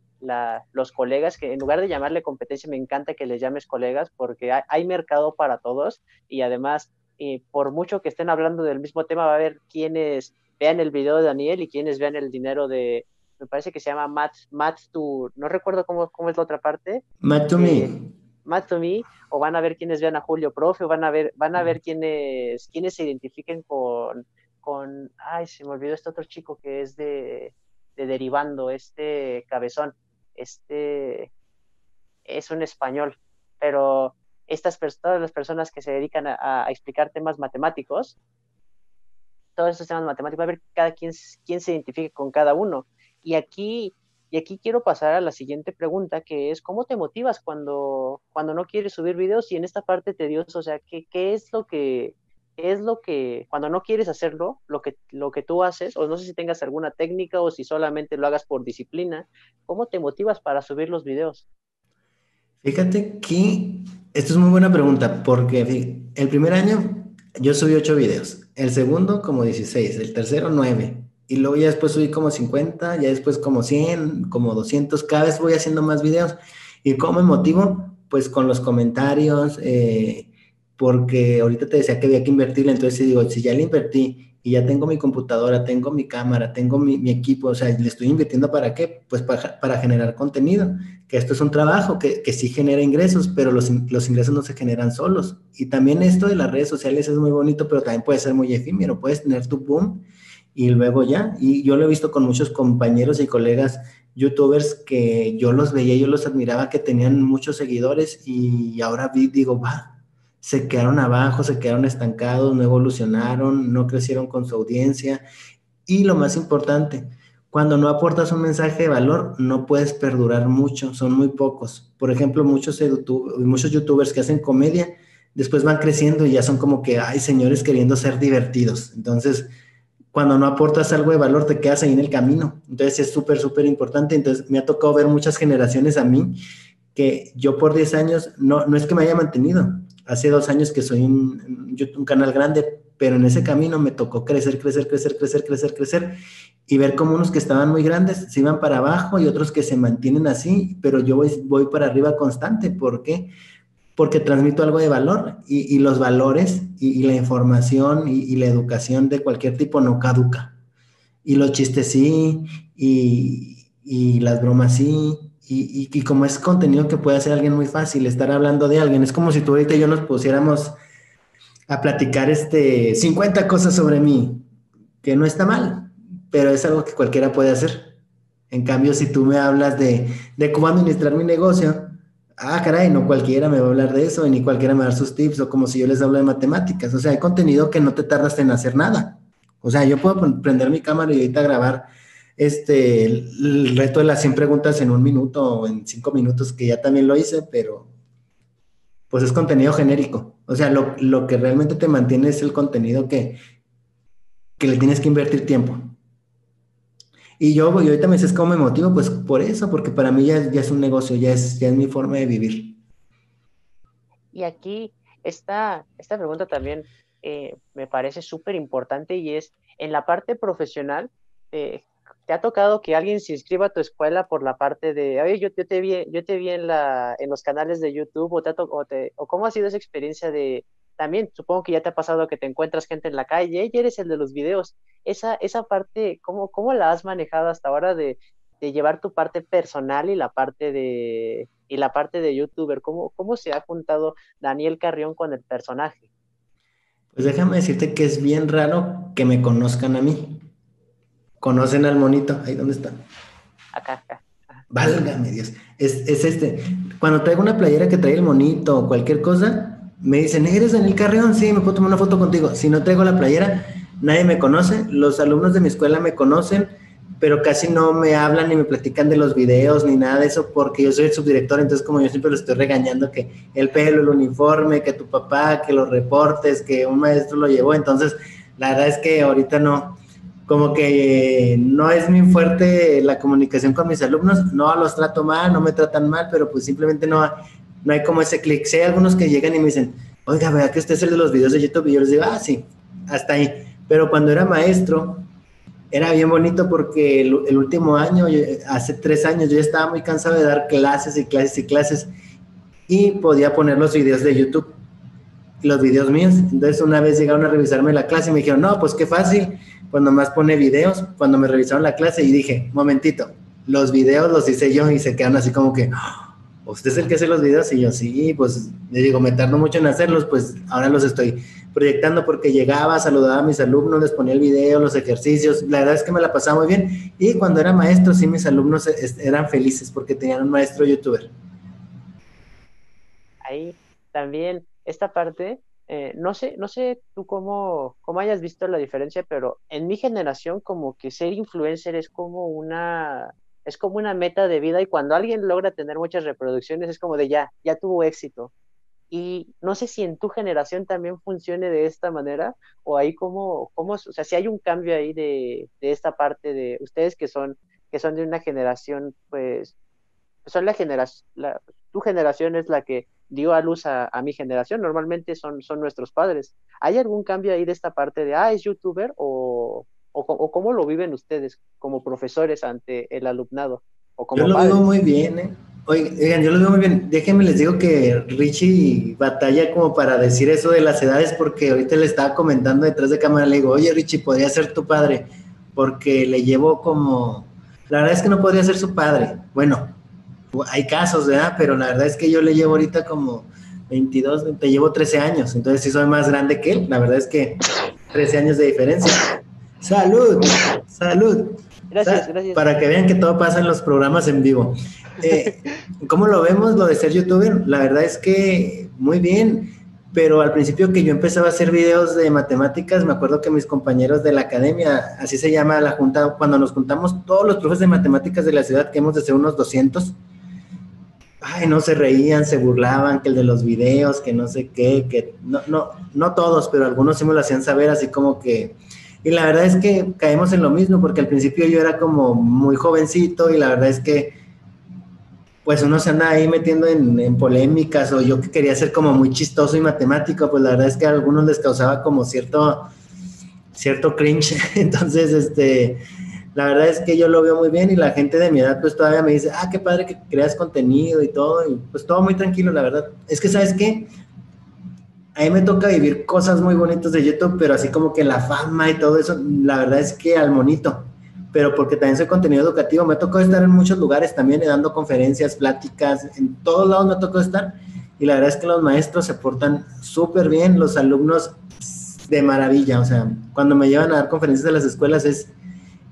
A: los colegas, que en lugar de llamarle competencia, me encanta que les llames colegas porque hay, mercado para todos y además, eh, por mucho que estén hablando del mismo tema, va a haber quienes vean el video de Daniel y quienes vean el dinero de, me parece que se llama Matt, Matt to, no recuerdo cómo, cómo es la otra parte.
B: Matt to me. Eh,
A: Matt to Me, o van a ver quienes vean a Julio Profe, o van a ver, van a ver quienes, quienes se identifiquen con, con, ay, se me olvidó este otro chico que es de, de Derivando, este cabezón, este es un español, pero estas todas las personas que se dedican a, explicar temas matemáticos, todos estos temas matemáticos, a ver cada quien, quién se identifique con cada uno. Y aquí y aquí quiero pasar a la siguiente pregunta, que es, ¿cómo te motivas cuando, cuando no quieres subir videos y en esta parte tediosa? O sea, ¿qué, qué es lo que, es lo que, cuando no quieres hacerlo, lo que, lo que tú haces, o no sé si tengas alguna técnica o si solamente lo hagas por disciplina, ¿cómo te motivas para subir los videos?
B: Fíjate que esto es muy buena pregunta, porque el primer año yo subí ocho videos, el segundo como 16, el tercero nueve, y luego ya después subí como 50, ya después como 100, como 200, cada vez voy haciendo más videos. ¿Y cómo me motivo? Pues con los comentarios, eh, porque ahorita te decía que había que invertirle, entonces digo, si ya le invertí y ya tengo mi computadora, tengo mi cámara, tengo mi, equipo, o sea, le estoy invirtiendo para qué? Pues para, generar contenido, que esto es un trabajo que, que sí genera ingresos, pero los, los, ingresos no se generan solos. Y también esto de las redes sociales es muy bonito, pero también puede ser muy efímero, puedes tener tu boom y luego ya. Y yo lo he visto con muchos compañeros y colegas youtubers que yo los veía, yo los admiraba, que tenían muchos seguidores y ahora vi, digo, va, se quedaron abajo, se quedaron estancados, no evolucionaron, no crecieron con su audiencia. Y lo más importante, cuando no aportas un mensaje de valor, no puedes perdurar mucho, son muy pocos. Por ejemplo, muchos, muchos youtubers que hacen comedia, después van creciendo y ya son como que, hay señores queriendo ser divertidos. Entonces, cuando no aportas algo de valor, te quedas ahí en el camino. Entonces, es súper, súper importante. Entonces, me ha tocado ver muchas generaciones a mí que yo por 10 años, no, no es que me haya mantenido, hace dos años que soy un, un canal grande, pero en ese camino me tocó crecer, crecer, crecer, crecer, crecer, crecer y ver como unos que estaban muy grandes se iban para abajo y otros que se mantienen así, pero yo voy, voy para arriba constante. ¿Por qué? Porque transmito algo de valor y, los valores y, la información y, la educación de cualquier tipo no caduca. Y los chistes sí, y las bromas sí, y, como es contenido que puede hacer alguien muy fácil, estar hablando de alguien, es como si tú ahorita y yo nos pusiéramos a platicar este 50 cosas sobre mí, que no está mal, pero es algo que cualquiera puede hacer. En cambio, si tú me hablas de, de cómo administrar mi negocio, ah, caray, no cualquiera me va a hablar de eso, ni cualquiera me va a dar sus tips, o como si yo les hablo de matemáticas. O sea, hay contenido que no te tardas en hacer nada. O sea, yo puedo prender mi cámara y ahorita grabar este, el, reto de las 100 preguntas en un minuto o en cinco minutos, que ya también lo hice, pero pues es contenido genérico. O sea, lo, que realmente te mantiene es el contenido que, que le tienes que invertir tiempo. Y yo, y ahorita me dices cómo me motivo, pues por eso, porque para mí ya, ya es un negocio, ya es, ya es mi forma de vivir.
A: Y aquí esta, esta pregunta también eh, me parece súper importante y es en la parte profesional, eh, ¿Te ha tocado que alguien se inscriba a tu escuela por la parte de, oye, yo, te vi, yo te vi en, la, en los canales de YouTube o, te, o, te, o cómo ha sido esa experiencia de, también supongo que ya te ha pasado que te encuentras gente en la calle y eres el de los videos. Esa, esa parte, ¿cómo, ¿cómo la has manejado hasta ahora de, de llevar tu parte personal y la parte de, y la parte de youtuber? ¿Cómo, ¿Cómo se ha juntado Daniel Carrión con el personaje?
B: Pues déjame decirte que es bien raro que me conozcan a mí. ¿Conocen al monito? Ahí, ¿dónde está?
A: Acá, acá.
B: Válgame Dios. Es, este. Cuando traigo una playera que trae el monito o cualquier cosa, me dicen, ¿eres Daniel Carreón? Sí, me puedo tomar una foto contigo. Si no traigo la playera, nadie me conoce. Los alumnos de mi escuela me conocen, pero casi no me hablan ni me platican de los videos ni nada de eso, porque yo soy el subdirector, entonces como yo siempre lo estoy regañando que el pelo, el uniforme, que tu papá, que los reportes, que un maestro lo llevó. Entonces, la verdad es que ahorita no como que no es muy fuerte la comunicación con mis alumnos, no los trato mal, no me tratan mal, pero pues simplemente no, no hay como ese clic. Sé algunos que llegan y me dicen, oiga, vea que usted es el de los videos de YouTube, y yo les digo, ah, sí, hasta ahí. Pero cuando era maestro, era bien bonito porque el, último año, hace tres años, yo ya estaba muy cansado de dar clases y clases y clases y podía poner los videos de YouTube, los videos míos. Entonces una vez llegaron a revisarme la clase y me dijeron, no, pues qué fácil, pues nomás pone videos, cuando me revisaron la clase y dije, momentito, los videos los hice yo y se quedan así como que, ¿usted es el que hace los videos? Y yo, sí, pues le digo, me tardo mucho en hacerlos, pues ahora los estoy proyectando porque llegaba, saludaba a mis alumnos, les ponía el video, los ejercicios, la verdad es que me la pasaba muy bien y cuando era maestro, sí, mis alumnos eran felices porque tenían un maestro youtuber.
A: Ahí también esta parte eh, no sé, no sé tú cómo, cómo hayas visto la diferencia, pero en mi generación como que ser influencer es como una, es como una meta de vida y cuando alguien logra tener muchas reproducciones es como de ya, ya tuvo éxito. Y no sé si en tu generación también funcione de esta manera o ahí como, como o sea, si hay un cambio ahí de, de esta parte de ustedes que son, que son de una generación, pues, son la generación, tu generación es la que dio a luz a, mi generación, normalmente son, son nuestros padres. ¿Hay algún cambio ahí de esta parte de, ah, es youtuber o, o, cómo lo viven ustedes como profesores ante el alumnado? o como
B: Yo lo veo muy bien, ¿eh? Oigan, yo lo veo muy bien. Déjenme les digo que Richie batalla como para decir eso de las edades, porque ahorita le estaba comentando detrás de cámara, le digo, oye Richie, podría ser tu padre, porque le llevo como. La verdad es que no podría ser su padre. Bueno, hay casos, ¿verdad? Pero la verdad es que yo le llevo ahorita como 22, te llevo 13 años, entonces sí soy más grande que él. La verdad es que 13 años de diferencia. Salud, salud.
A: Gracias, gracias.
B: Para que vean que todo pasa en los programas en vivo. Eh, ¿Cómo lo vemos lo de ser youtuber? La verdad es que muy bien, pero al principio que yo empezaba a hacer videos de matemáticas, me acuerdo que mis compañeros de la academia, así se llama la junta, cuando nos juntamos todos los profes de matemáticas de la ciudad, que hemos de ser unos 200, ay, no se reían, se burlaban, que el de los videos, que no sé qué, que no, no, no todos, pero algunos sí me lo hacían saber así como que y la verdad es que caemos en lo mismo, porque al principio yo era como muy jovencito y la verdad es que pues uno se anda ahí metiendo en, polémicas o yo que quería ser como muy chistoso y matemático, pues la verdad es que a algunos les causaba como cierto, cierto cringe. Entonces, este, la verdad es que yo lo veo muy bien y la gente de mi edad pues todavía me dice, ah, qué padre que creas contenido y todo, y pues todo muy tranquilo, la verdad. Es que, ¿sabes qué? A mí me toca vivir cosas muy bonitas de YouTube, pero así como que la fama y todo eso, la verdad es que al monito. Pero porque también soy contenido educativo, me tocó estar en muchos lugares también, dando conferencias, pláticas, en todos lados me tocó estar. Y la verdad es que los maestros se portan súper bien, los alumnos de maravilla. O sea, cuando me llevan a dar conferencias de las escuelas es,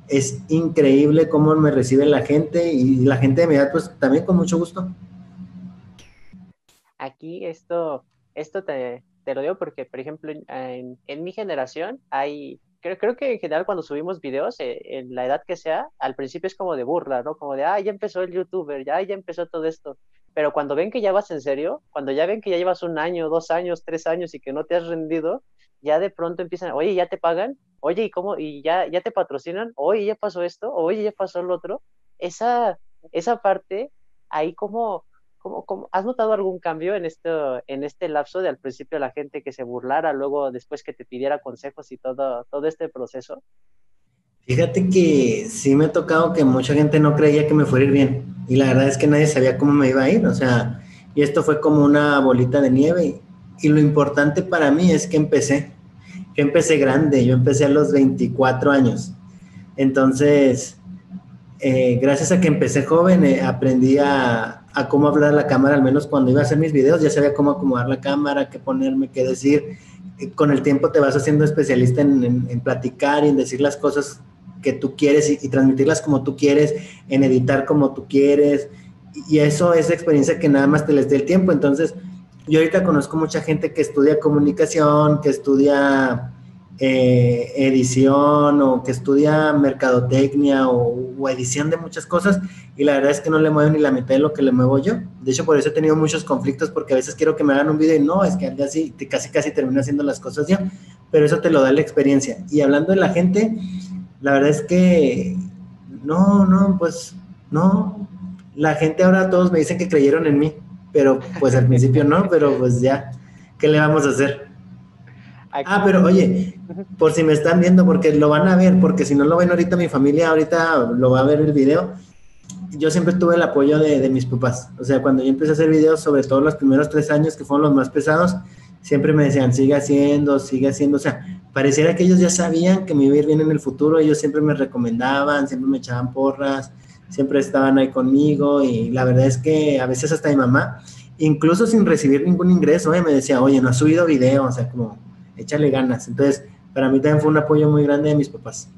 B: es increíble cómo me recibe la gente y la gente de mi edad, pues también con mucho gusto.
A: Aquí esto, esto te, te lo digo porque, por ejemplo, en, mi generación hay, creo, creo que en general cuando subimos videos, eh, en la edad que sea, al principio es como de burla, ¿no? Como de, ah, ya empezó el youtuber, ya, ya empezó todo esto. Pero cuando ven que ya vas en serio, cuando ya ven que ya llevas un año, dos años, tres años y que no te has rendido, ya de pronto empiezan, oye, ya te pagan, oye, ¿y cómo? ¿Y ya, ya te patrocinan? Oye, ya pasó esto, oye, ya pasó lo otro. Esa, esa parte, ahí como has notado algún cambio en, esto, en este lapso de al principio la gente que se burlara, luego después que te pidiera consejos y todo, todo este proceso?
B: Fíjate que sí me ha tocado que mucha gente no creía que me fuera a ir bien y la verdad es que nadie sabía cómo me iba a ir, o sea, y esto fue como una bolita de nieve y lo importante para mí es que empecé, yo empecé grande, yo empecé a los 24 años, entonces, eh, gracias a que empecé joven, eh, aprendí a, a cómo hablar a la cámara, al menos cuando iba a hacer mis videos, ya sabía cómo acomodar la cámara, qué ponerme, qué decir. Con el tiempo te vas haciendo especialista en, platicar y en decir las cosas que tú quieres y, transmitirlas como tú quieres, en editar como tú quieres. Y eso es experiencia que nada más te les dé el tiempo. Entonces, yo ahorita conozco mucha gente que estudia comunicación, que estudia eh, edición o que estudia mercadotecnia o, edición de muchas cosas y la verdad es que no le muevo ni la mitad de lo que le muevo yo. De hecho, por eso he tenido muchos conflictos porque a veces quiero que me hagan un video y no, es que así casi casi termino haciendo las cosas yo, pero eso te lo da la experiencia. Y hablando de la gente, la verdad es que no, no, pues no. La gente ahora todos me dicen que creyeron en mí, pero pues al principio no, pero pues ya, ¿qué le vamos a hacer? Ah, pero oye, por si me están viendo, porque lo van a ver, porque si no lo ven ahorita mi familia, ahorita lo va a ver el video. Yo siempre tuve el apoyo de, mis papás. O sea, cuando yo empecé a hacer videos, sobre todo los primeros tres años, que fueron los más pesados, siempre me decían, sigue haciendo, sigue haciendo. O sea, pareciera que ellos ya sabían que me iba a ir bien en el futuro. Ellos siempre me recomendaban, siempre me echaban porras, siempre estaban ahí conmigo. Y la verdad es que a veces hasta mi mamá, incluso sin recibir ningún ingreso, eh, me decía, oye, no has subido video. O sea, como échale ganas. Entonces, para mí también fue un apoyo muy grande de mis papás.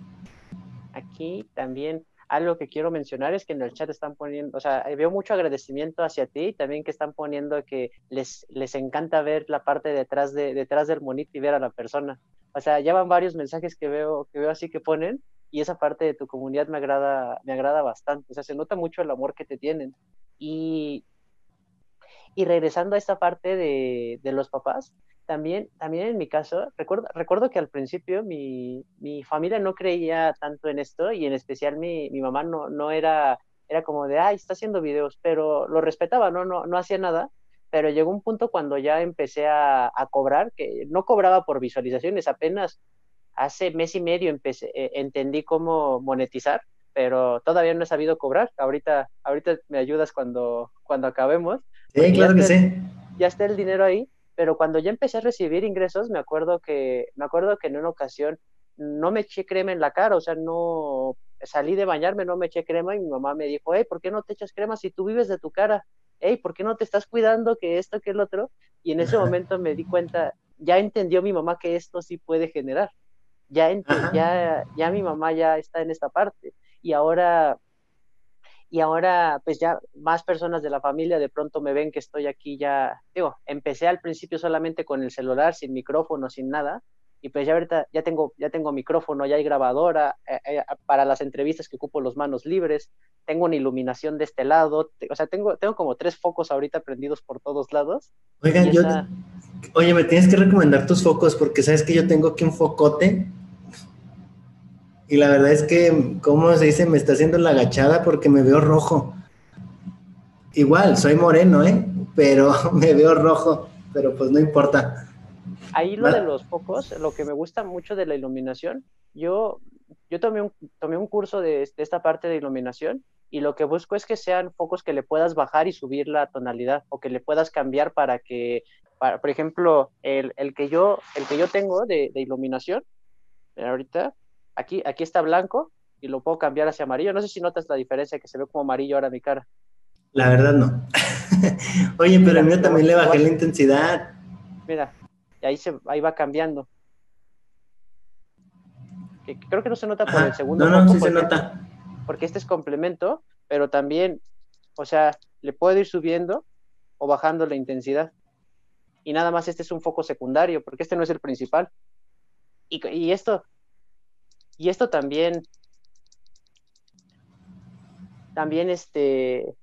A: Aquí también algo que quiero mencionar es que en el chat están poniendo, o sea, veo mucho agradecimiento hacia ti y también que están poniendo que les, les encanta ver la parte detrás, de, detrás del monito y ver a la persona. O sea, ya van varios mensajes que veo, que veo así que ponen y esa parte de tu comunidad me agrada, me agrada bastante. O sea, se nota mucho el amor que te tienen. Y, y regresando a esta parte de, de los papás, también, también en mi caso, recuerdo, recuerdo que al principio mi, mi, familia no creía tanto en esto y en especial mi, mi mamá no, no era, era como de, ay, está haciendo videos, pero lo respetaba, no, no, no hacía nada. Pero llegó un punto cuando ya empecé a, a cobrar, que no cobraba por visualizaciones, apenas hace mes y medio empecé, eh, entendí cómo monetizar, pero todavía no he sabido cobrar. Ahorita, ahorita me ayudas cuando, cuando acabemos.
B: Sí, claro que sí.
A: Ya está el dinero ahí, pero cuando ya empecé a recibir ingresos, me acuerdo que, me acuerdo que en una ocasión no me eché crema en la cara, o sea, no salí de bañarme, no me eché crema y mi mamá me dijo, hey, ¿por qué no te echas crema si tú vives de tu cara? Hey, ¿por qué no te estás cuidando que esto, que el otro? Y en ese momento me di cuenta, ya entendió mi mamá que esto sí puede generar. Ya, ya, ya mi mamá ya está en esta parte. Y ahora, y ahora, pues ya más personas de la familia de pronto me ven que estoy aquí ya, digo, empecé al principio solamente con el celular, sin micrófono, sin nada, y pues ya ahorita ya tengo, ya tengo micrófono, ya hay grabadora, eh, eh, para las entrevistas que ocupo los manos libres, tengo una iluminación de este lado, o sea, tengo, tengo como tres focos ahorita prendidos por todos lados.
B: Oigan, yo, oye, me tienes que recomendar tus focos porque sabes que yo tengo aquí un focote y la verdad es que, ¿cómo se dice? Me está haciendo la agachada porque me veo rojo. Igual, soy moreno, ¿eh? Pero me veo rojo, pero pues no importa.
A: Ahí lo de los focos, lo que me gusta mucho de la iluminación, yo, yo tomé, un, tomé un curso de, esta parte de iluminación y lo que busco es que sean focos que le puedas bajar y subir la tonalidad o que le puedas cambiar para que, por ejemplo, el, que yo, el que yo tengo de, iluminación, ahorita, aquí, aquí está blanco y lo puedo cambiar hacia amarillo. No sé si notas la diferencia que se ve como amarillo ahora mi cara.
B: La verdad no. Oye, pero a mí también le bajé la intensidad.
A: Mira, y ahí, se, ahí va cambiando. creo que no se nota por el segundo.
B: No, no, sí se nota.
A: Porque este es complemento, pero también, o sea, le puedo ir subiendo o bajando la intensidad. Y nada más este es un foco secundario, porque este no es el principal. Y, y esto, y esto también, también este,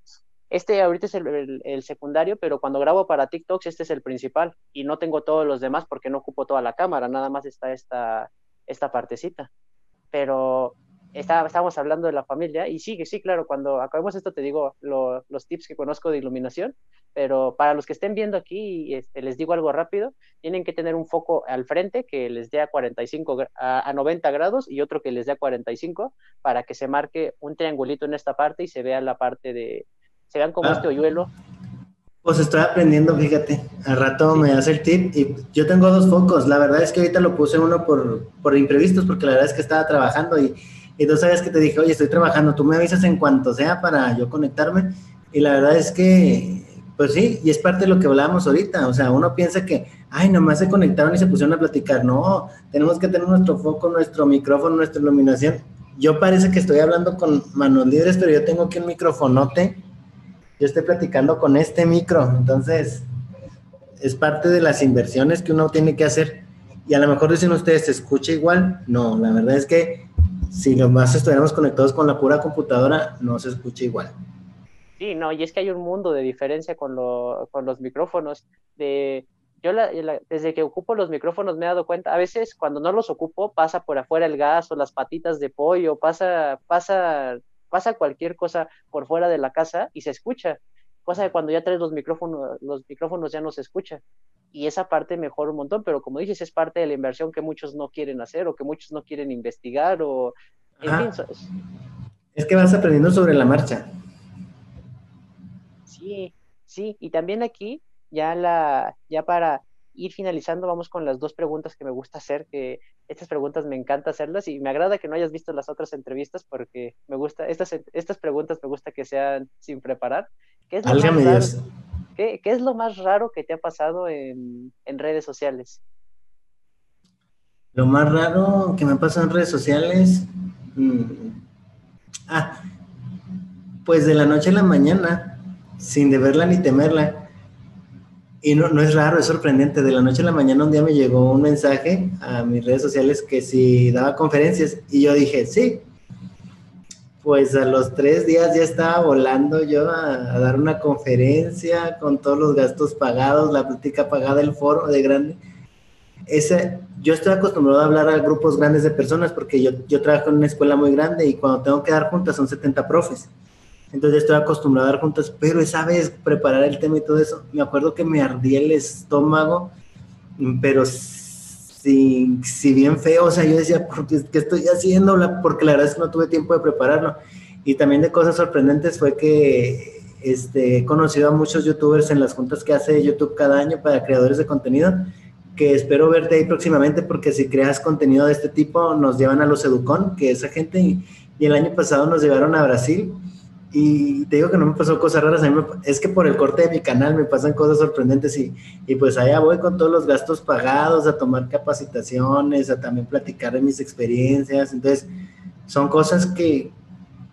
A: este ahorita es el, secundario, pero cuando grabo para TikToks, este es el principal y no tengo todos los demás porque no ocupo toda la cámara, nada más está esta, esta partecita. Pero está, estábamos hablando de la familia y sí, sí, claro, cuando acabemos esto te digo los tips que conozco de iluminación, pero para los que estén viendo aquí, este, les digo algo rápido, tienen que tener un foco al frente que les dé a 45 a, 90 grados y otro que les dé a 45 para que se marque un triangulito en esta parte y se vea la parte de, se vean como ah. este hoyuelo.
B: Pues estoy aprendiendo, fíjate. Al rato me hace el tip y yo tengo dos focos. La verdad es que ahorita lo puse uno por, por imprevistos porque la verdad es que estaba trabajando y, y tú sabes que te dije, oye, estoy trabajando, tú me avisas en cuanto sea para yo conectarme. Y la verdad es que, pues sí, y es parte de lo que hablábamos ahorita. O sea, uno piensa que, ay, nomás se conectaron y se pusieron a platicar. No, tenemos que tener nuestro foco, nuestro micrófono, nuestra iluminación. Yo parece que estoy hablando con manos libres, pero yo tengo aquí un microfonote yo estoy platicando con este micro, entonces es parte de las inversiones que uno tiene que hacer. Y a lo mejor dicen ustedes, ¿se escucha igual? No, la verdad es que si nomás estuviéramos conectados con la pura computadora, no se escucha igual.
A: Sí, no, y es que hay un mundo de diferencia con, con los micrófonos. De, yo desde que ocupo los micrófonos me he dado cuenta, a veces cuando no los ocupo pasa por afuera el gas o las patitas de pollo, pasa, pasa pasa cualquier cosa por fuera de la casa y se escucha. Cosa de cuando ya traes los micrófonos, los micrófonos ya no se escucha. Y esa parte mejora un montón, pero como dices, es parte de la inversión que muchos no quieren hacer o que muchos no quieren investigar o... En fin,
B: es que vas aprendiendo sobre la marcha.
A: Sí, sí, y también aquí, ya la, ya para ir finalizando, vamos con las dos preguntas que me gusta hacer, que estas preguntas me encanta hacerlas y me agrada que no hayas visto las otras entrevistas porque me gusta, estas, estas preguntas me gusta que sean sin preparar. ¿Qué es lo, más raro, ¿qué, es lo más raro que te ha pasado en, redes sociales?
B: Lo más raro que me ha pasado en redes sociales, mm, ah, pues de la noche a la mañana, sin deberla ni temerla, y no, no es raro, es sorprendente. De la noche a la mañana un día me llegó un mensaje a mis redes sociales que si daba conferencias y yo dije, sí. Pues a los tres días ya estaba volando yo a, dar una conferencia con todos los gastos pagados, la plática pagada, el foro de grande. Ese, yo estoy acostumbrado a hablar a grupos grandes de personas porque yo, yo trabajo en una escuela muy grande y cuando tengo que dar juntas son 70 profes. Entonces estoy acostumbrado a dar juntas, pero esa vez preparar el tema y todo eso, me acuerdo que me ardía el estómago, pero si, si bien feo, o sea, yo decía, ¿por qué, estoy haciendo? Porque la verdad es que no tuve tiempo de prepararlo. Y también de cosas sorprendentes fue que este, he conocido a muchos youtubers en las juntas que hace YouTube cada año para creadores de contenido, que espero verte ahí próximamente porque si creas contenido de este tipo nos llevan a los Educon, que esa gente, y, y el año pasado nos llevaron a Brasil y te digo que no me pasó cosas raras, a mí es que por el corte de mi canal me pasan cosas sorprendentes y, y, pues allá voy con todos los gastos pagados a tomar capacitaciones, a también platicar de mis experiencias. Entonces, son cosas que,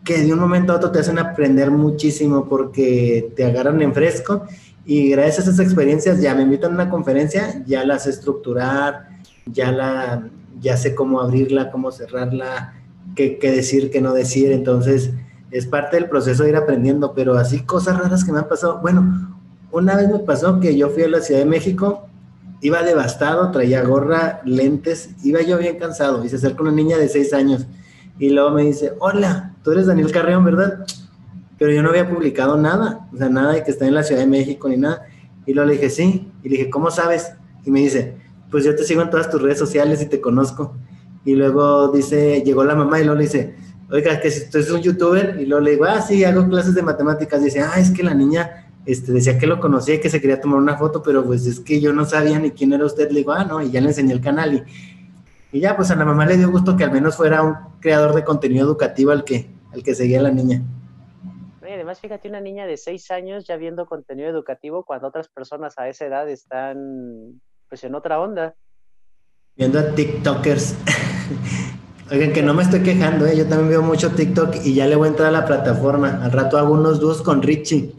B: que de un momento a otro te hacen aprender muchísimo porque te agarran en fresco y gracias a esas experiencias ya me invitan a una conferencia, ya la sé estructurar, ya, la, ya sé cómo abrirla, cómo cerrarla, qué, qué decir, qué no decir. Entonces, es parte del proceso de ir aprendiendo, pero así cosas raras que me han pasado. Bueno, una vez me pasó que yo fui a la Ciudad de México, iba devastado, traía gorra, lentes, iba yo bien cansado y se acerca una niña de seis años y luego me dice, hola, tú eres Daniel Carreón, ¿verdad? Pero yo no había publicado nada, o sea, nada de que está en la Ciudad de México ni nada. Y luego le dije, sí, y le dije, ¿cómo sabes? Y me dice, pues yo te sigo en todas tus redes sociales y te conozco. Y luego dice, llegó la mamá y luego le dice, oiga, que si tú eres un youtuber, y luego le digo, ah, sí, hago clases de matemáticas, y dice, ah, es que la niña este, decía que lo conocía y que se quería tomar una foto, pero pues es que yo no sabía ni quién era usted, le digo, ah, no, y ya le enseñé el canal, y, y ya, pues a la mamá le dio gusto que al menos fuera un creador de contenido educativo al que, al que seguía la niña.
A: además, fíjate, una niña de seis años ya viendo contenido educativo cuando otras personas a esa edad están, pues, en otra onda.
B: Viendo a TikTokers. Oigan, que no me estoy quejando, ¿eh? yo también veo mucho TikTok y ya le voy a entrar a la plataforma. Al rato hago unos dúos con Richie.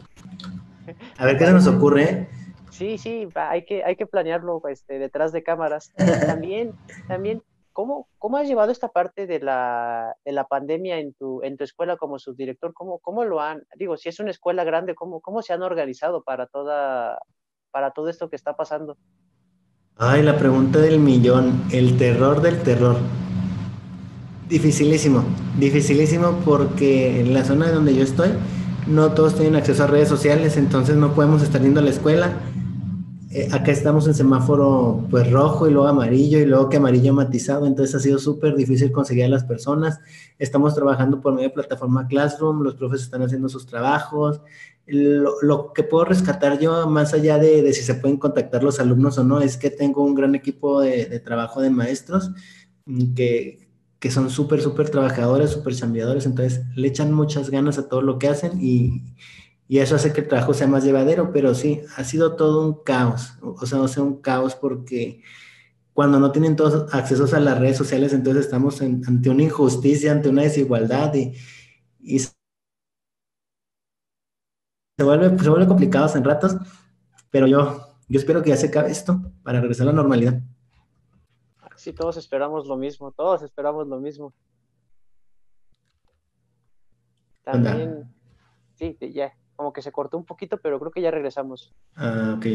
B: A ver qué se nos ocurre. ¿eh?
A: Sí, sí, hay que, hay que planearlo este, detrás de cámaras. También, también, ¿cómo, ¿cómo has llevado esta parte de la, de la pandemia en tu, en tu escuela como subdirector? ¿Cómo, ¿Cómo lo han, digo, si es una escuela grande, ¿cómo, cómo se han organizado para, toda, para todo esto que está pasando?
B: Ay, la pregunta del millón, el terror del terror. Dificilísimo, dificilísimo porque en la zona donde yo estoy no todos tienen acceso a redes sociales, entonces no podemos estar yendo a la escuela. Eh, acá estamos en semáforo pues rojo y luego amarillo y luego que amarillo matizado, entonces ha sido súper difícil conseguir a las personas. Estamos trabajando por medio de plataforma Classroom, los profes están haciendo sus trabajos. Lo, que puedo rescatar yo, más allá de, si se pueden contactar los alumnos o no, es que tengo un gran equipo de, de trabajo de maestros mm, que, que son súper, súper trabajadores, súper chambeadores, entonces le echan muchas ganas a todo lo que hacen y, y, eso hace que el trabajo sea más llevadero, pero sí, ha sido todo un caos, o sea, o sea, un caos porque cuando no tienen todos accesos a las redes sociales, entonces estamos ante una injusticia, ante una desigualdad y, se, vuelve, se vuelve complicado en ratos, pero yo, yo espero que ya se acabe esto para regresar a la normalidad.
A: Sí, todos esperamos lo mismo, todos esperamos lo mismo. También, sí, ya, como que se cortó un poquito, pero creo que ya regresamos.
B: Ah, ok.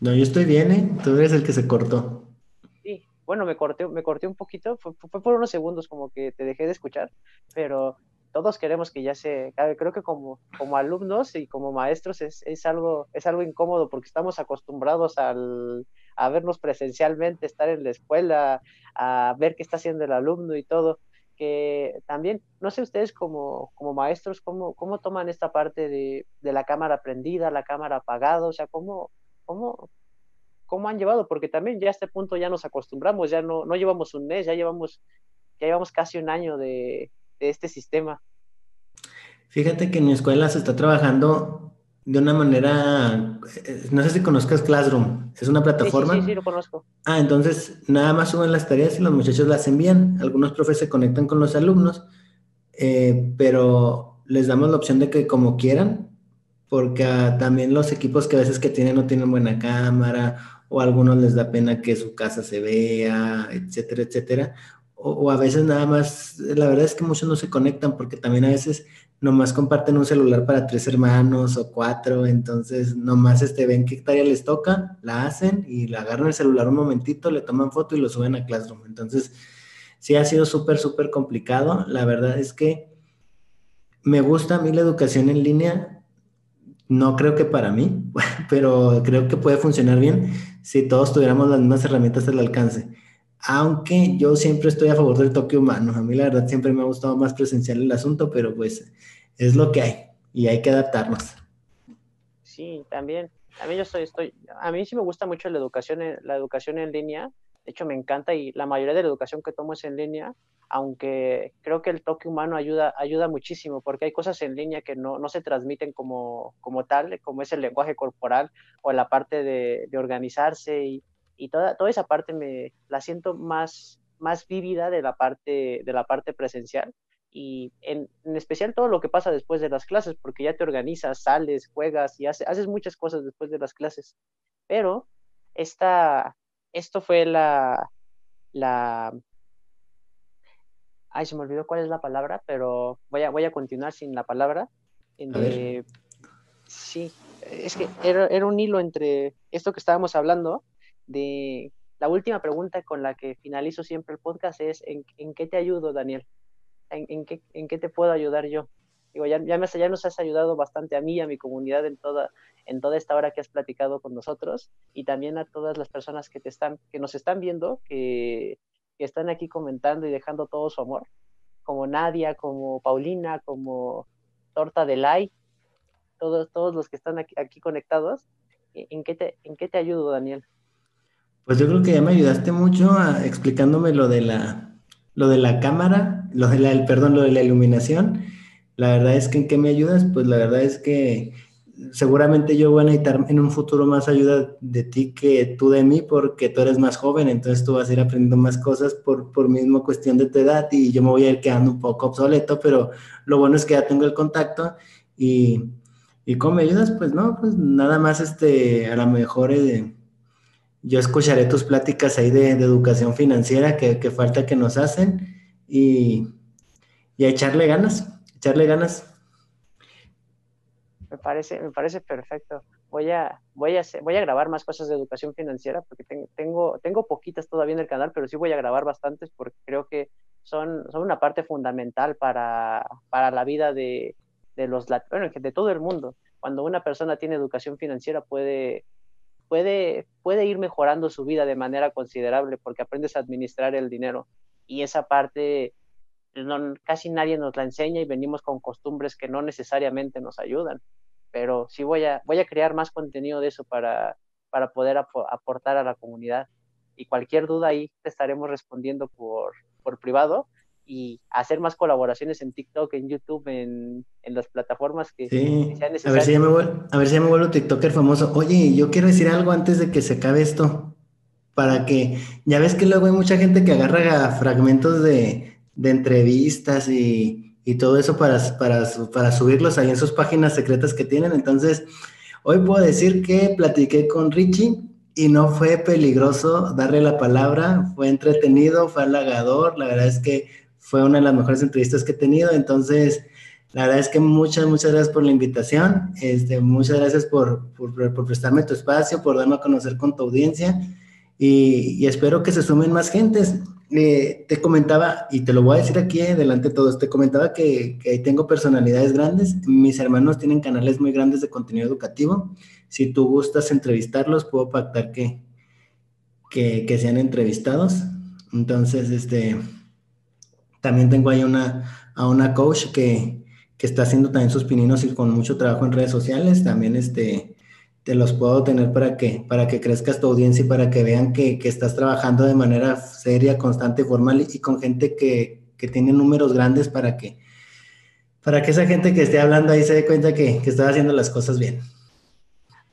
B: No, yo estoy bien, ¿eh? Tú eres el que se cortó.
A: Sí, bueno, me corté, me corté un poquito, fue, por unos segundos como que te dejé de escuchar, pero todos queremos que ya se Creo que como, como alumnos y como maestros es, es, algo, es algo incómodo porque estamos acostumbrados al, a vernos presencialmente, estar en la escuela, a ver qué está haciendo el alumno y todo, que también, no sé ustedes como, como maestros, ¿cómo, cómo toman esta parte de, la cámara prendida, la cámara apagada, o sea, cómo, cómo, cómo han llevado, porque también ya a este punto ya nos acostumbramos, ya no, no llevamos un mes, ya llevamos, ya llevamos casi un año de, de este sistema.
B: Fíjate que en mi escuela se está trabajando de una manera, eh, no sé si conozcas Classroom, es una plataforma.
A: Sí, sí, lo conozco.
B: Ah, entonces nada más suben las tareas y los muchachos las envían. Algunos profes se conectan con los alumnos, eh, pero les damos la opción de que como quieran, porque también los equipos que a veces que tienen no tienen buena cámara, o a algunos les da pena que su casa se vea, etcétera, etcétera. O, o a veces nada más, la verdad es que muchos no se conectan porque también a veces nomás comparten un celular para tres hermanos o cuatro, entonces nomás este, ven qué tarea les toca, la hacen y le agarran el celular un momentito, le toman foto y lo suben a Classroom. Entonces, sí ha sido súper, súper complicado. La verdad es que me gusta a mí la educación en línea. No creo que para mí, pero creo que puede funcionar bien si todos tuviéramos las mismas herramientas al alcance. Aunque yo siempre estoy a favor del toque humano. A mí la verdad siempre me ha gustado más presencial el asunto, pero pues es lo que hay y hay que adaptarnos.
A: Sí, también. A mí yo estoy, estoy, a mí sí me gusta mucho la educación, la educación en línea. De hecho, me encanta y la mayoría de la educación que tomo es en línea, aunque creo que el toque humano ayuda, ayuda muchísimo, porque hay cosas en línea que no, no se transmiten como, como tal, como es el lenguaje corporal o la parte de, de organizarse y, y toda, toda esa parte me la siento más, más vívida de la parte, de la parte presencial y en, en, especial todo lo que pasa después de las clases, porque ya te organizas, sales, juegas y hace, haces muchas cosas después de las clases. Pero esta, esto fue la, la, ay, se me olvidó cuál es la palabra, pero voy a, voy a continuar sin la palabra. En sí, es que era, era un hilo entre esto que estábamos hablando de la última pregunta con la que finalizo siempre el podcast es ¿en, en qué te ayudo, Daniel? ¿En, en, qué, ¿En, qué, te puedo ayudar yo? Digo, ya, ya, me, ya, nos has ayudado bastante a mí y a mi comunidad en toda, en toda esta hora que has platicado con nosotros y también a todas las personas que, te están, que nos están viendo, que, que están aquí comentando y dejando todo su amor, como Nadia, como Paulina, como Torta de Lai, todos, todos los que están aquí, aquí conectados. ¿En qué, te, ¿En qué te ayudo, Daniel?
B: Pues yo creo que ya me ayudaste mucho a, explicándome lo de la, lo de la cámara, lo de la, perdón, lo de la iluminación. La verdad es que en qué me ayudas, pues la verdad es que seguramente yo voy a necesitar en un futuro más ayuda de ti que tú de mí, porque tú eres más joven, entonces tú vas a ir aprendiendo más cosas por, por mismo cuestión de tu edad y yo me voy a ir quedando un poco obsoleto, pero lo bueno es que ya tengo el contacto y, y ¿cómo me ayudas? Pues no, pues nada más este, a lo mejor... Eh, yo escucharé tus pláticas ahí de, de educación financiera que, falta que nos hacen y, y, a echarle ganas, echarle ganas.
A: Me parece, me parece perfecto. Voy a, voy, a voy a grabar más cosas de educación financiera porque tengo, tengo, tengo poquitas todavía en el canal, pero sí voy a grabar bastantes porque creo que son, son una parte fundamental para, para la vida de, de los bueno, de todo el mundo. Cuando una persona tiene educación financiera puede puede, puede ir mejorando su vida de manera considerable porque aprendes a administrar el dinero y esa parte no, casi nadie nos la enseña y venimos con costumbres que no necesariamente nos ayudan. Pero sí voy a, voy a crear más contenido de eso para, para poder ap aportar a la comunidad. Y cualquier duda ahí te estaremos respondiendo por, por privado y hacer más colaboraciones en TikTok, en YouTube, en, en las plataformas que,
B: sí. sean necesarias. A ver, si ya me vuelvo, a ver si ya me vuelvo TikToker famoso. Oye, yo quiero decir algo antes de que se acabe esto. Para que, ya ves que luego hay mucha gente que agarra fragmentos de, de entrevistas y, y, todo eso para, para, para subirlos ahí en sus páginas secretas que tienen. Entonces, hoy puedo decir que platiqué con Richie y no fue peligroso darle la palabra, fue entretenido, fue halagador, la verdad es que fue una de las mejores entrevistas que he tenido, entonces la verdad es que muchas, muchas gracias por la invitación, este, muchas gracias por, por, prestarme tu espacio, por darme a conocer con tu audiencia. Y, y espero que se sumen más gentes. Eh, te comentaba, y te lo voy a decir aquí delante de todos, te comentaba que, que tengo personalidades grandes, mis hermanos tienen canales muy grandes de contenido educativo, si tú gustas entrevistarlos, puedo pactar que, que, que sean entrevistados, entonces, este también tengo ahí una, a una coach que, que está haciendo también sus pininos y con mucho trabajo en redes sociales. También este, te los puedo tener para que, para que crezcas tu audiencia y para que vean que, que estás trabajando de manera seria, constante, formal y, con gente que, que, tiene números grandes para que, para que esa gente que esté hablando ahí se dé cuenta que, que estás haciendo las cosas bien.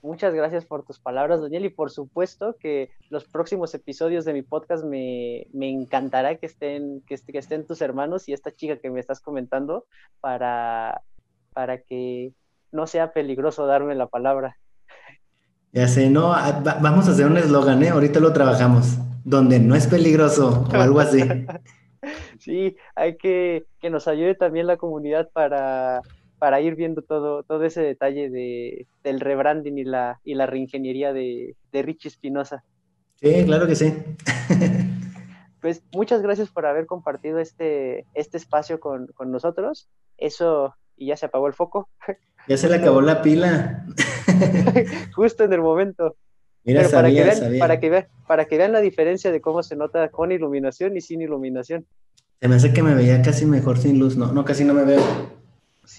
A: Muchas gracias por tus palabras, Daniel, y por supuesto que los próximos episodios de mi podcast me, me encantará que estén, que, que, estén tus hermanos y esta chica que me estás comentando para, para que no sea peligroso darme la palabra.
B: Ya sé, no, vamos a hacer un eslogan, ¿eh? Ahorita lo trabajamos, donde no es peligroso o algo así.
A: sí, hay que que nos ayude también la comunidad para para ir viendo todo, todo ese detalle de, del rebranding y la, y la reingeniería de, de Richie Espinosa.
B: Sí, claro que sí.
A: pues muchas gracias por haber compartido este, este espacio con, con nosotros. Eso, y ya se apagó el foco.
B: Ya se le acabó la pila.
A: Justo en el momento.
B: Mira,
A: Pero para,
B: sabía,
A: que vean,
B: sabía.
A: para, que vean, para que vean la diferencia de cómo se nota con iluminación y sin iluminación.
B: Se me hace que me veía casi mejor sin luz. No, no, casi no me veo.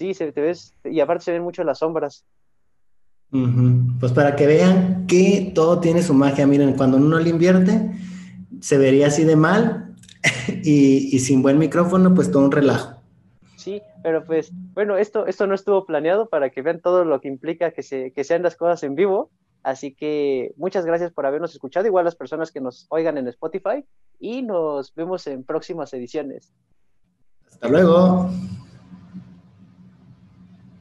A: Sí, se te ves, y aparte se ven mucho las sombras.
B: Ujú. Pues para que vean que todo tiene su magia. Miren, cuando uno le invierte, se vería así de mal y, y sin buen micrófono, pues todo un relajo.
A: Sí, pero pues, bueno, esto, esto no estuvo planeado para que vean todo lo que implica que, se, que sean las cosas en vivo. Así que muchas gracias por habernos escuchado, igual las personas que nos oigan en Spotify, y nos vemos en próximas ediciones.
B: Hasta luego.